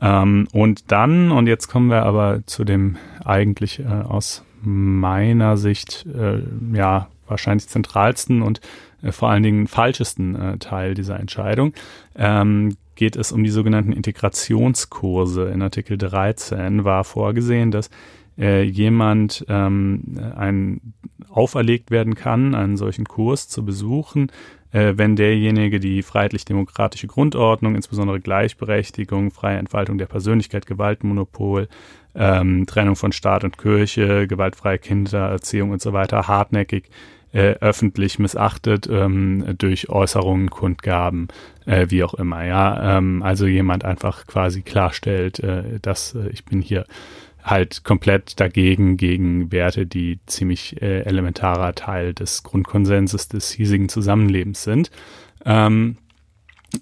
Ähm, und dann, und jetzt kommen wir aber zu dem eigentlich äh, aus meiner Sicht äh, ja wahrscheinlich zentralsten und äh, vor allen Dingen falschesten äh, Teil dieser Entscheidung, ähm, geht es um die sogenannten Integrationskurse. In Artikel 13 war vorgesehen, dass äh, jemand ähm, ein, auferlegt werden kann, einen solchen Kurs zu besuchen, äh, wenn derjenige die freiheitlich-demokratische Grundordnung, insbesondere Gleichberechtigung, freie Entfaltung der Persönlichkeit, Gewaltmonopol, ähm, Trennung von Staat und Kirche, gewaltfreie Kindererziehung und so weiter hartnäckig äh, öffentlich missachtet ähm, durch Äußerungen, Kundgaben, äh, wie auch immer. Ja, ähm, also jemand einfach quasi klarstellt, äh, dass äh, ich bin hier halt komplett dagegen gegen Werte, die ziemlich äh, elementarer Teil des Grundkonsenses des hiesigen Zusammenlebens sind. Ähm,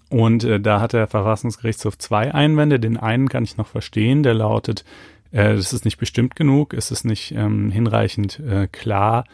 und äh, da hat der Verfassungsgerichtshof zwei Einwände. Den einen kann ich noch verstehen, der lautet, äh, das ist nicht bestimmt genug, es ist nicht ähm, hinreichend äh, klar,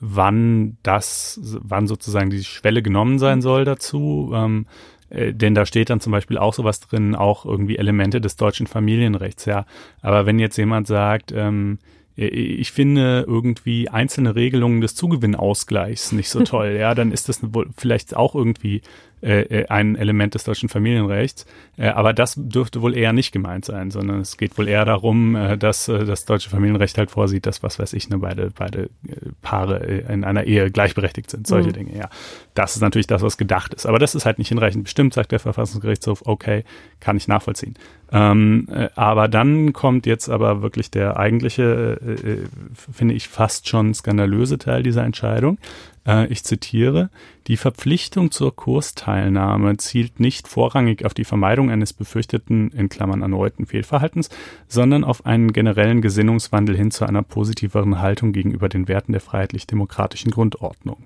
wann das, wann sozusagen die Schwelle genommen sein soll dazu. Ähm, äh, denn da steht dann zum Beispiel auch sowas drin, auch irgendwie Elemente des deutschen Familienrechts, ja. Aber wenn jetzt jemand sagt, ähm, ich finde irgendwie einzelne Regelungen des Zugewinnausgleichs nicht so toll, ja, dann ist das wohl vielleicht auch irgendwie äh, äh, ein Element des deutschen Familienrechts. Äh, aber das dürfte wohl eher nicht gemeint sein, sondern es geht wohl eher darum, äh, dass äh, das deutsche Familienrecht halt vorsieht, dass, was weiß ich, ne, beide, beide äh, Paare in einer Ehe gleichberechtigt sind, solche mhm. Dinge, ja. Das ist natürlich das, was gedacht ist. Aber das ist halt nicht hinreichend bestimmt, sagt der Verfassungsgerichtshof, okay, kann ich nachvollziehen. Ähm, äh, aber dann kommt jetzt aber wirklich der eigentliche, äh, äh, finde ich, fast schon skandalöse Teil dieser Entscheidung. Äh, ich zitiere, die Verpflichtung zur Kursteilnahme zielt nicht vorrangig auf die Vermeidung eines befürchteten, in Klammern erneuten Fehlverhaltens, sondern auf einen generellen Gesinnungswandel hin zu einer positiveren Haltung gegenüber den Werten der freiheitlich-demokratischen Grundordnung.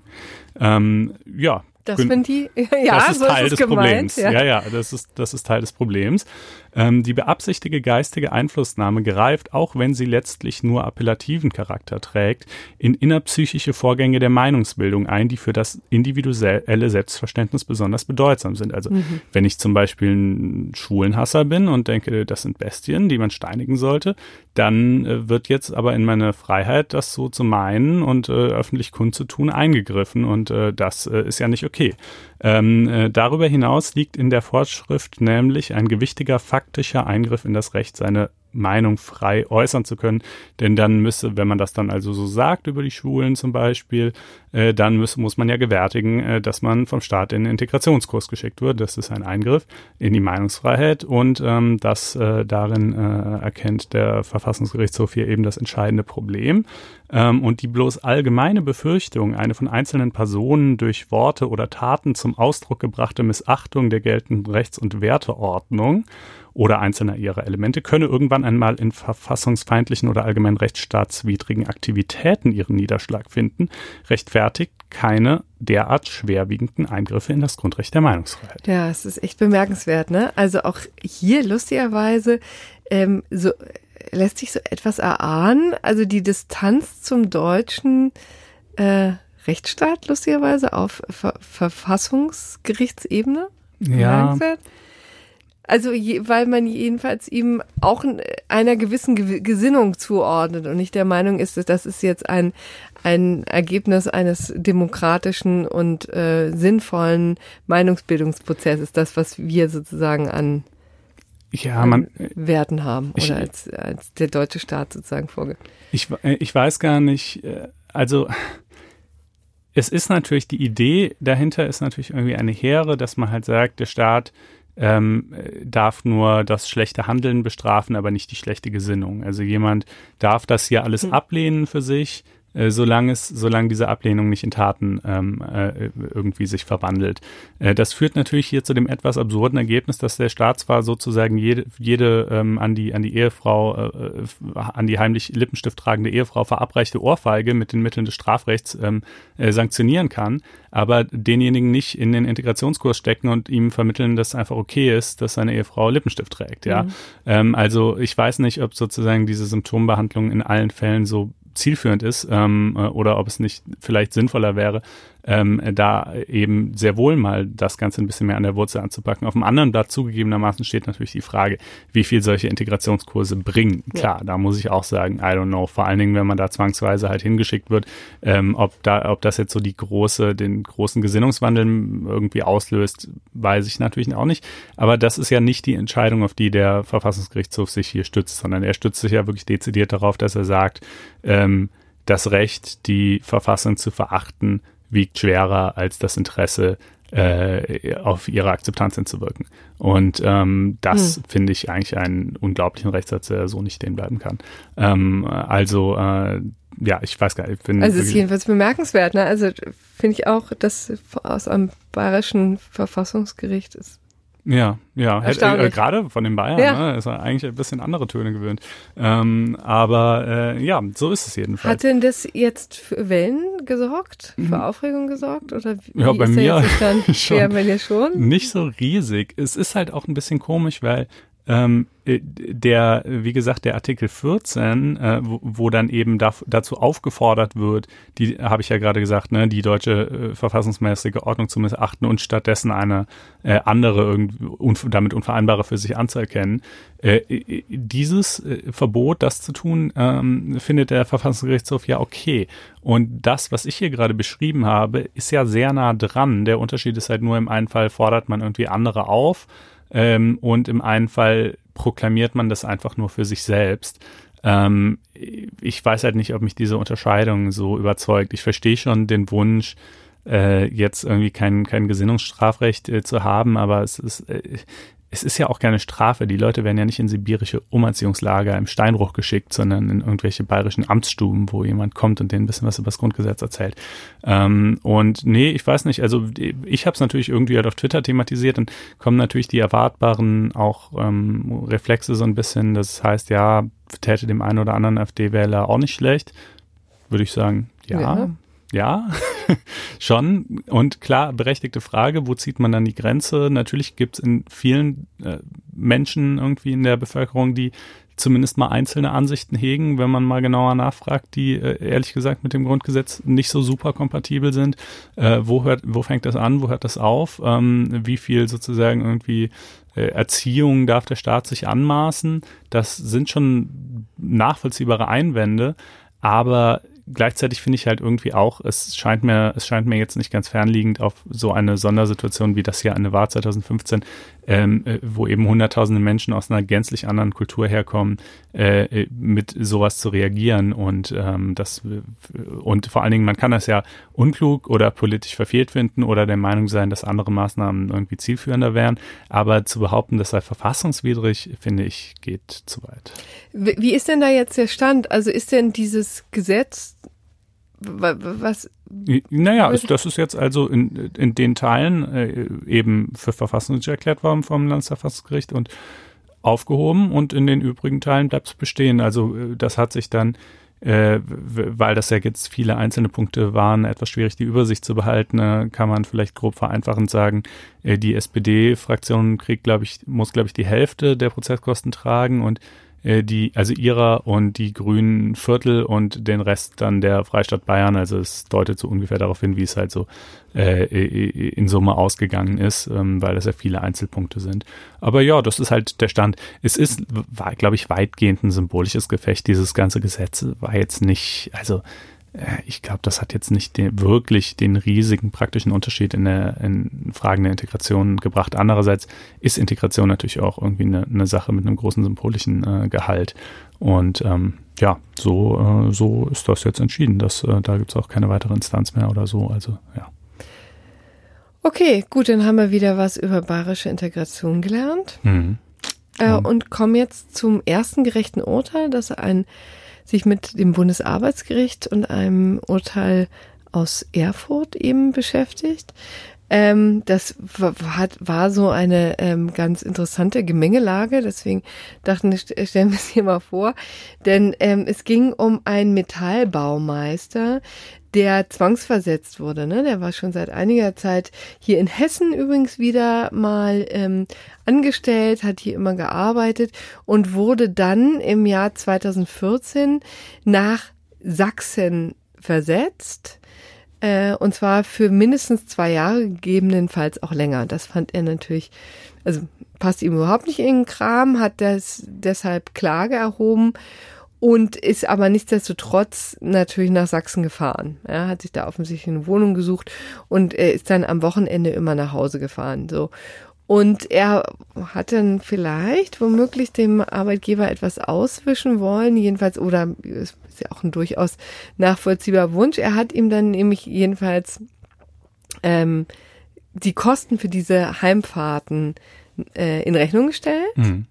Ähm, ja, das finde ja, das ist so Teil ist des gemeint, Problems. Ja. ja, ja, das ist, das ist Teil des Problems. Ähm, die beabsichtigte geistige Einflussnahme greift, auch wenn sie letztlich nur appellativen Charakter trägt, in innerpsychische Vorgänge der Meinungsbildung ein, die für das individuelle Selbstverständnis besonders bedeutsam sind. Also mhm. wenn ich zum Beispiel ein Schwulenhasser bin und denke, das sind Bestien, die man steinigen sollte, dann äh, wird jetzt aber in meine Freiheit, das so zu meinen und äh, öffentlich kundzutun, eingegriffen und äh, das äh, ist ja nicht okay. Ähm, äh, darüber hinaus liegt in der Vorschrift nämlich ein gewichtiger faktischer Eingriff in das Recht, seine Meinung frei äußern zu können. Denn dann müsse, wenn man das dann also so sagt über die Schwulen zum Beispiel, äh, dann muss, muss man ja gewärtigen, äh, dass man vom Staat in den Integrationskurs geschickt wird. Das ist ein Eingriff in die Meinungsfreiheit und ähm, das äh, darin äh, erkennt der Verfassungsgerichtshof hier eben das entscheidende Problem. Ähm, und die bloß allgemeine Befürchtung, eine von einzelnen Personen durch Worte oder Taten zum Ausdruck gebrachte Missachtung der geltenden Rechts- und Werteordnung oder einzelner ihrer Elemente könne irgendwann einmal in verfassungsfeindlichen oder allgemein rechtsstaatswidrigen Aktivitäten ihren Niederschlag finden, rechtfertigt keine derart schwerwiegenden Eingriffe in das Grundrecht der Meinungsfreiheit. Ja, es ist echt bemerkenswert, ne? Also auch hier lustigerweise ähm, so lässt sich so etwas erahnen. Also die Distanz zum deutschen äh, Rechtsstaat lustigerweise auf Ver Verfassungsgerichtsebene. Ja. Also je, weil man jedenfalls ihm auch einer gewissen Ge Gesinnung zuordnet und nicht der Meinung ist, dass das ist jetzt ein, ein Ergebnis eines demokratischen und äh, sinnvollen Meinungsbildungsprozesses, das, was wir sozusagen an ja, man, Werten haben oder ich, als, als der deutsche Staat sozusagen vorgibt. Ich, ich weiß gar nicht, also es ist natürlich, die Idee dahinter ist natürlich irgendwie eine hehre, dass man halt sagt, der Staat ähm, darf nur das schlechte Handeln bestrafen, aber nicht die schlechte Gesinnung. Also jemand darf das hier alles hm. ablehnen für sich, äh, solange es, solange diese Ablehnung nicht in Taten ähm, äh, irgendwie sich verwandelt. Äh, das führt natürlich hier zu dem etwas absurden Ergebnis, dass der Staat zwar sozusagen jede, jede ähm, an die an die Ehefrau, äh, äh, an die heimlich Lippenstift tragende Ehefrau verabreichte Ohrfeige mit den Mitteln des Strafrechts ähm, äh, sanktionieren kann, aber denjenigen nicht in den Integrationskurs stecken und ihm vermitteln, dass einfach okay ist, dass seine Ehefrau Lippenstift trägt. Ja, mhm. ähm, also ich weiß nicht, ob sozusagen diese Symptombehandlung in allen Fällen so zielführend ist ähm, äh, oder ob es nicht vielleicht sinnvoller wäre, ähm, da eben sehr wohl mal das Ganze ein bisschen mehr an der Wurzel anzupacken. Auf dem anderen Blatt zugegebenermaßen steht natürlich die Frage, wie viel solche Integrationskurse bringen. Klar, ja. da muss ich auch sagen, I don't know. Vor allen Dingen, wenn man da zwangsweise halt hingeschickt wird, ähm, ob da, ob das jetzt so die große, den großen Gesinnungswandel irgendwie auslöst, weiß ich natürlich auch nicht. Aber das ist ja nicht die Entscheidung, auf die der Verfassungsgerichtshof sich hier stützt, sondern er stützt sich ja wirklich dezidiert darauf, dass er sagt, ähm, das Recht, die Verfassung zu verachten, wiegt schwerer als das Interesse, äh, auf ihre Akzeptanz hinzuwirken. Und ähm, das hm. finde ich eigentlich einen unglaublichen Rechtssatz, der so nicht stehen bleiben kann. Ähm, also äh, ja, ich weiß gar nicht. Bin also es ist jedenfalls bemerkenswert. Ne? Also finde ich auch, dass aus einem bayerischen Verfassungsgericht ist ja, ja, äh, gerade von den Bayern, ja. ne, ist er eigentlich ein bisschen andere Töne gewöhnt. Ähm, aber äh, ja, so ist es jedenfalls. Hat denn das jetzt für Wellen gesorgt, für mhm. Aufregung gesorgt oder wie ja, bei ist mir dann schon, ja, bei dir schon? Nicht so riesig. Es ist halt auch ein bisschen komisch, weil ähm, äh, der, wie gesagt, der Artikel 14, äh, wo, wo, dann eben da, dazu aufgefordert wird, die habe ich ja gerade gesagt, ne, die deutsche äh, verfassungsmäßige Ordnung zu missachten und stattdessen eine äh, andere irgendwie un, damit unvereinbare für sich anzuerkennen. Äh, äh, dieses Verbot, das zu tun, ähm, findet der Verfassungsgerichtshof ja okay. Und das, was ich hier gerade beschrieben habe, ist ja sehr nah dran. Der Unterschied ist halt nur im einen Fall fordert man irgendwie andere auf ähm, und im einen Fall proklamiert man das einfach nur für sich selbst. Ähm, ich weiß halt nicht, ob mich diese Unterscheidung so überzeugt. Ich verstehe schon den Wunsch, äh, jetzt irgendwie kein, kein Gesinnungsstrafrecht äh, zu haben, aber es ist, äh, es ist ja auch keine Strafe. Die Leute werden ja nicht in sibirische Umerziehungslager im Steinbruch geschickt, sondern in irgendwelche bayerischen Amtsstuben, wo jemand kommt und denen ein bisschen was über das Grundgesetz erzählt. Ähm, und nee, ich weiß nicht. Also ich habe es natürlich irgendwie halt auf Twitter thematisiert und kommen natürlich die erwartbaren auch ähm, Reflexe so ein bisschen. Das heißt, ja, täte dem einen oder anderen AfD-Wähler auch nicht schlecht. Würde ich sagen, ja. ja ja, schon. Und klar, berechtigte Frage, wo zieht man dann die Grenze? Natürlich gibt es in vielen äh, Menschen irgendwie in der Bevölkerung, die zumindest mal einzelne Ansichten hegen, wenn man mal genauer nachfragt, die äh, ehrlich gesagt mit dem Grundgesetz nicht so super kompatibel sind. Äh, wo, hört, wo fängt das an, wo hört das auf? Ähm, wie viel sozusagen irgendwie äh, Erziehung darf der Staat sich anmaßen? Das sind schon nachvollziehbare Einwände. Aber gleichzeitig finde ich halt irgendwie auch, es scheint mir, es scheint mir jetzt nicht ganz fernliegend auf so eine Sondersituation wie das hier eine war 2015, ähm, äh, wo eben hunderttausende Menschen aus einer gänzlich anderen Kultur herkommen, äh, mit sowas zu reagieren und ähm, das und vor allen Dingen, man kann das ja unklug oder politisch verfehlt finden oder der Meinung sein, dass andere Maßnahmen irgendwie zielführender wären, aber zu behaupten, das sei verfassungswidrig, finde ich, geht zu weit. Wie ist denn da jetzt der Stand? Also ist denn dieses Gesetz was? Naja, das ist jetzt also in, in den Teilen äh, eben für verfassungswidrig erklärt worden vom Landesverfassungsgericht und aufgehoben und in den übrigen Teilen bleibt es bestehen. Also äh, das hat sich dann, äh, weil das ja jetzt viele einzelne Punkte waren, etwas schwierig die Übersicht zu behalten, äh, kann man vielleicht grob vereinfachend sagen, äh, die SPD-Fraktion kriegt, glaube ich, muss, glaube ich, die Hälfte der Prozesskosten tragen und äh, die, also ihrer und die Grünen Viertel und den Rest dann der Freistaat Bayern. Also es deutet so ungefähr darauf hin, wie es halt so äh, in Summe ausgegangen ist, ähm, weil das ja viele Einzelpunkte sind. Aber ja, das ist halt der Stand. Es ist, glaube ich, weitgehend ein symbolisches Gefecht. Dieses ganze Gesetz war jetzt nicht, also äh, ich glaube, das hat jetzt nicht den, wirklich den riesigen praktischen Unterschied in der in Fragen der Integration gebracht. Andererseits ist Integration natürlich auch irgendwie eine, eine Sache mit einem großen symbolischen äh, Gehalt. Und ähm, ja, so, äh, so ist das jetzt entschieden. Dass, äh, da gibt es auch keine weitere Instanz mehr oder so. Also ja. Okay, gut, dann haben wir wieder was über bayerische Integration gelernt. Mhm. Äh, und kommen jetzt zum ersten gerechten Urteil, das ein sich mit dem Bundesarbeitsgericht und einem Urteil aus Erfurt eben beschäftigt. Ähm, das hat, war so eine ähm, ganz interessante Gemengelage, deswegen dachten wir, stellen wir es hier mal vor. Denn ähm, es ging um einen Metallbaumeister, der zwangsversetzt wurde. Ne? Der war schon seit einiger Zeit hier in Hessen übrigens wieder mal ähm, angestellt, hat hier immer gearbeitet und wurde dann im Jahr 2014 nach Sachsen versetzt äh, und zwar für mindestens zwei Jahre, gegebenenfalls auch länger. Das fand er natürlich, also passt ihm überhaupt nicht in den Kram, hat das deshalb Klage erhoben und ist aber nichtsdestotrotz natürlich nach Sachsen gefahren. Er hat sich da offensichtlich eine Wohnung gesucht und er ist dann am Wochenende immer nach Hause gefahren. So. Und er hat dann vielleicht womöglich dem Arbeitgeber etwas auswischen wollen, jedenfalls, oder ist ja auch ein durchaus nachvollziehbarer Wunsch. Er hat ihm dann nämlich jedenfalls ähm, die Kosten für diese Heimfahrten äh, in Rechnung gestellt. Mhm.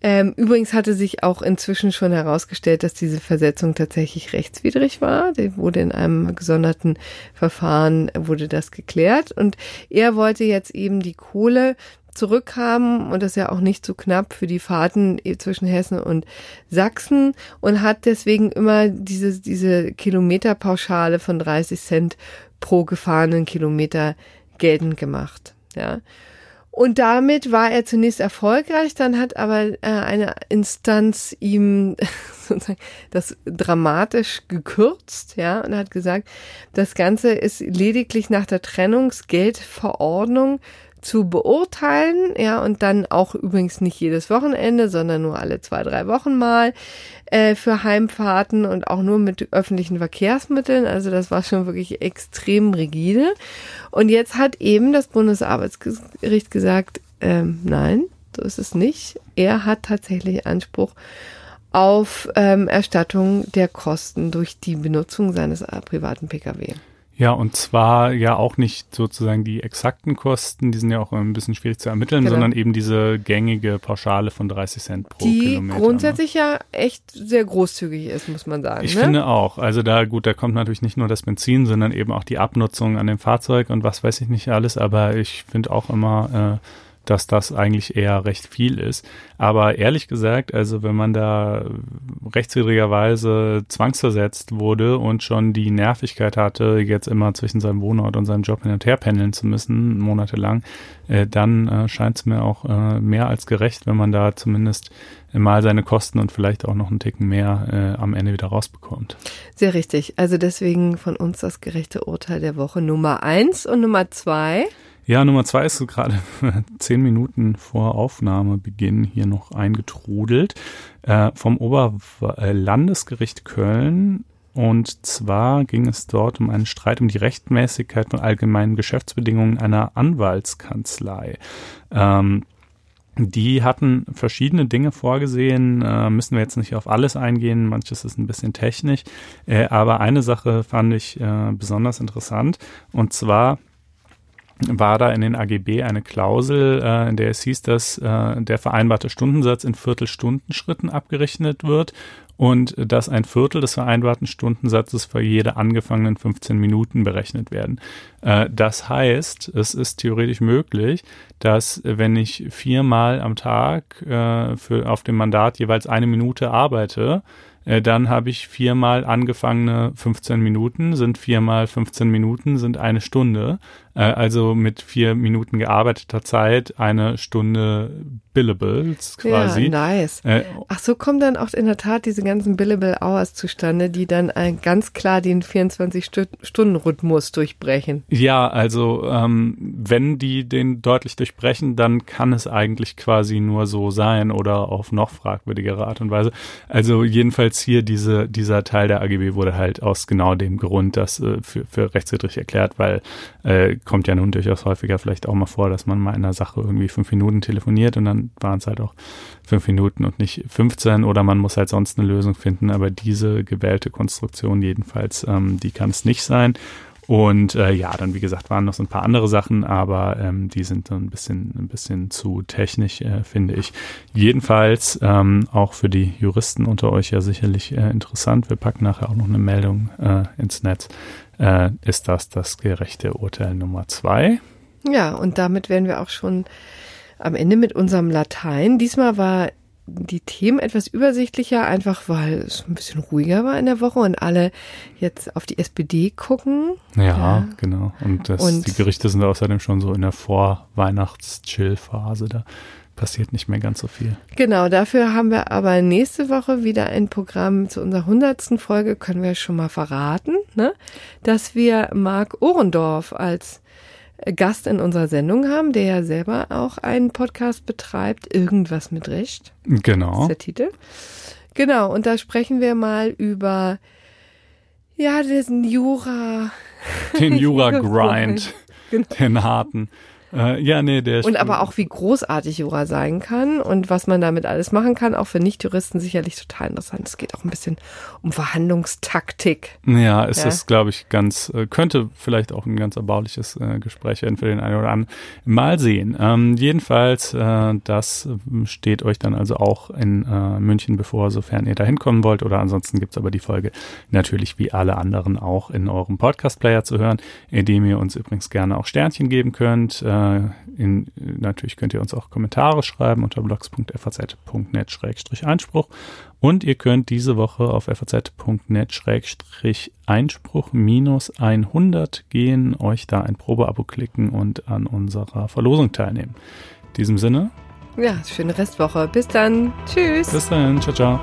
Ähm, übrigens hatte sich auch inzwischen schon herausgestellt, dass diese Versetzung tatsächlich rechtswidrig war. Die wurde in einem gesonderten Verfahren wurde das geklärt und er wollte jetzt eben die Kohle zurückhaben und das ja auch nicht so knapp für die Fahrten zwischen Hessen und Sachsen und hat deswegen immer diese, diese Kilometerpauschale von 30 Cent pro gefahrenen Kilometer geltend gemacht. Ja. Und damit war er zunächst erfolgreich, dann hat aber äh, eine Instanz ihm sozusagen das dramatisch gekürzt, ja, und hat gesagt, das Ganze ist lediglich nach der Trennungsgeldverordnung zu beurteilen, ja, und dann auch übrigens nicht jedes Wochenende, sondern nur alle zwei, drei Wochen mal äh, für Heimfahrten und auch nur mit öffentlichen Verkehrsmitteln. Also das war schon wirklich extrem rigide. Und jetzt hat eben das Bundesarbeitsgericht gesagt, ähm, nein, so ist es nicht. Er hat tatsächlich Anspruch auf ähm, Erstattung der Kosten durch die Benutzung seines privaten Pkw. Ja, und zwar ja auch nicht sozusagen die exakten Kosten, die sind ja auch ein bisschen schwierig zu ermitteln, genau. sondern eben diese gängige Pauschale von 30 Cent pro die Kilometer. Die ne? grundsätzlich ne? ja echt sehr großzügig ist, muss man sagen. Ich ne? finde auch. Also da, gut, da kommt natürlich nicht nur das Benzin, sondern eben auch die Abnutzung an dem Fahrzeug und was weiß ich nicht alles, aber ich finde auch immer, äh, dass das eigentlich eher recht viel ist. Aber ehrlich gesagt, also wenn man da rechtswidrigerweise zwangsversetzt wurde und schon die Nervigkeit hatte, jetzt immer zwischen seinem Wohnort und seinem Job hin und her pendeln zu müssen, monatelang, äh, dann äh, scheint es mir auch äh, mehr als gerecht, wenn man da zumindest mal seine Kosten und vielleicht auch noch einen Ticken mehr äh, am Ende wieder rausbekommt. Sehr richtig. Also deswegen von uns das gerechte Urteil der Woche Nummer eins und Nummer zwei. Ja, Nummer zwei ist gerade zehn Minuten vor Aufnahmebeginn hier noch eingetrudelt äh, vom Oberlandesgericht Köln. Und zwar ging es dort um einen Streit um die Rechtmäßigkeit von allgemeinen Geschäftsbedingungen einer Anwaltskanzlei. Ähm, die hatten verschiedene Dinge vorgesehen, äh, müssen wir jetzt nicht auf alles eingehen, manches ist ein bisschen technisch, äh, aber eine Sache fand ich äh, besonders interessant und zwar war da in den AGB eine Klausel, äh, in der es hieß, dass äh, der vereinbarte Stundensatz in Viertelstundenschritten abgerechnet wird und dass ein Viertel des vereinbarten Stundensatzes für jede angefangenen 15 Minuten berechnet werden. Äh, das heißt, es ist theoretisch möglich, dass wenn ich viermal am Tag äh, für, auf dem Mandat jeweils eine Minute arbeite, äh, dann habe ich viermal angefangene 15 Minuten, sind viermal 15 Minuten, sind eine Stunde. Äh, also mit vier Minuten gearbeiteter Zeit eine Stunde Billables quasi. Ja, nice. Äh, Ach, so kommen dann auch in der Tat diese ganzen Billable Hours zustande, die dann äh, ganz klar den 24-Stunden-Rhythmus durchbrechen. Ja, also ähm, wenn die den deutlich durchbrechen, dann kann es eigentlich quasi nur so sein oder auf noch fragwürdigere Art und Weise. Also jedenfalls hier diese, dieser Teil der AGB wurde halt aus genau dem Grund, das äh, für, für rechtswidrig erklärt, weil äh, kommt ja nun durchaus häufiger vielleicht auch mal vor, dass man mal in einer Sache irgendwie fünf Minuten telefoniert und dann waren es halt auch fünf Minuten und nicht 15 oder man muss halt sonst eine Lösung finden. Aber diese gewählte Konstruktion jedenfalls, ähm, die kann es nicht sein. Und äh, ja, dann wie gesagt waren noch so ein paar andere Sachen, aber ähm, die sind dann ein bisschen ein bisschen zu technisch, äh, finde ich. Jedenfalls ähm, auch für die Juristen unter euch ja sicherlich äh, interessant. Wir packen nachher auch noch eine Meldung äh, ins Netz. Äh, ist das das gerechte Urteil Nummer zwei? Ja, und damit wären wir auch schon am Ende mit unserem Latein. Diesmal war die Themen etwas übersichtlicher, einfach weil es ein bisschen ruhiger war in der Woche und alle jetzt auf die SPD gucken. Ja, ja. genau. Und, das, und, die Gerichte sind außerdem schon so in der Vorweihnachts-Chill-Phase. Da passiert nicht mehr ganz so viel. Genau, dafür haben wir aber nächste Woche wieder ein Programm zu unserer hundertsten Folge, können wir schon mal verraten, ne? dass wir Marc Ohrendorf als Gast in unserer Sendung haben, der ja selber auch einen Podcast betreibt, irgendwas mit Recht. Genau. Das ist der Titel. Genau, und da sprechen wir mal über ja, diesen Jura. Den Jura-Grind. genau. Den harten. Äh, ja, nee, der Und aber auch, wie großartig Jura sein kann und was man damit alles machen kann, auch für Nichtjuristen sicherlich total interessant. Es geht auch ein bisschen um Verhandlungstaktik. Ja, es ja. ist, glaube ich, ganz, äh, könnte vielleicht auch ein ganz erbauliches äh, Gespräch werden für den einen oder anderen. Mal sehen. Ähm, jedenfalls, äh, das steht euch dann also auch in äh, München bevor, sofern ihr da hinkommen wollt. Oder ansonsten gibt's aber die Folge natürlich wie alle anderen auch in eurem Podcast-Player zu hören, indem ihr uns übrigens gerne auch Sternchen geben könnt. Äh, in, natürlich könnt ihr uns auch Kommentare schreiben unter blogs.faz.net-einspruch. Und ihr könnt diese Woche auf faz.net-einspruch minus 100 gehen, euch da ein Probeabo klicken und an unserer Verlosung teilnehmen. In diesem Sinne. Ja, schöne Restwoche. Bis dann. Tschüss. Bis dann. Ciao, ciao.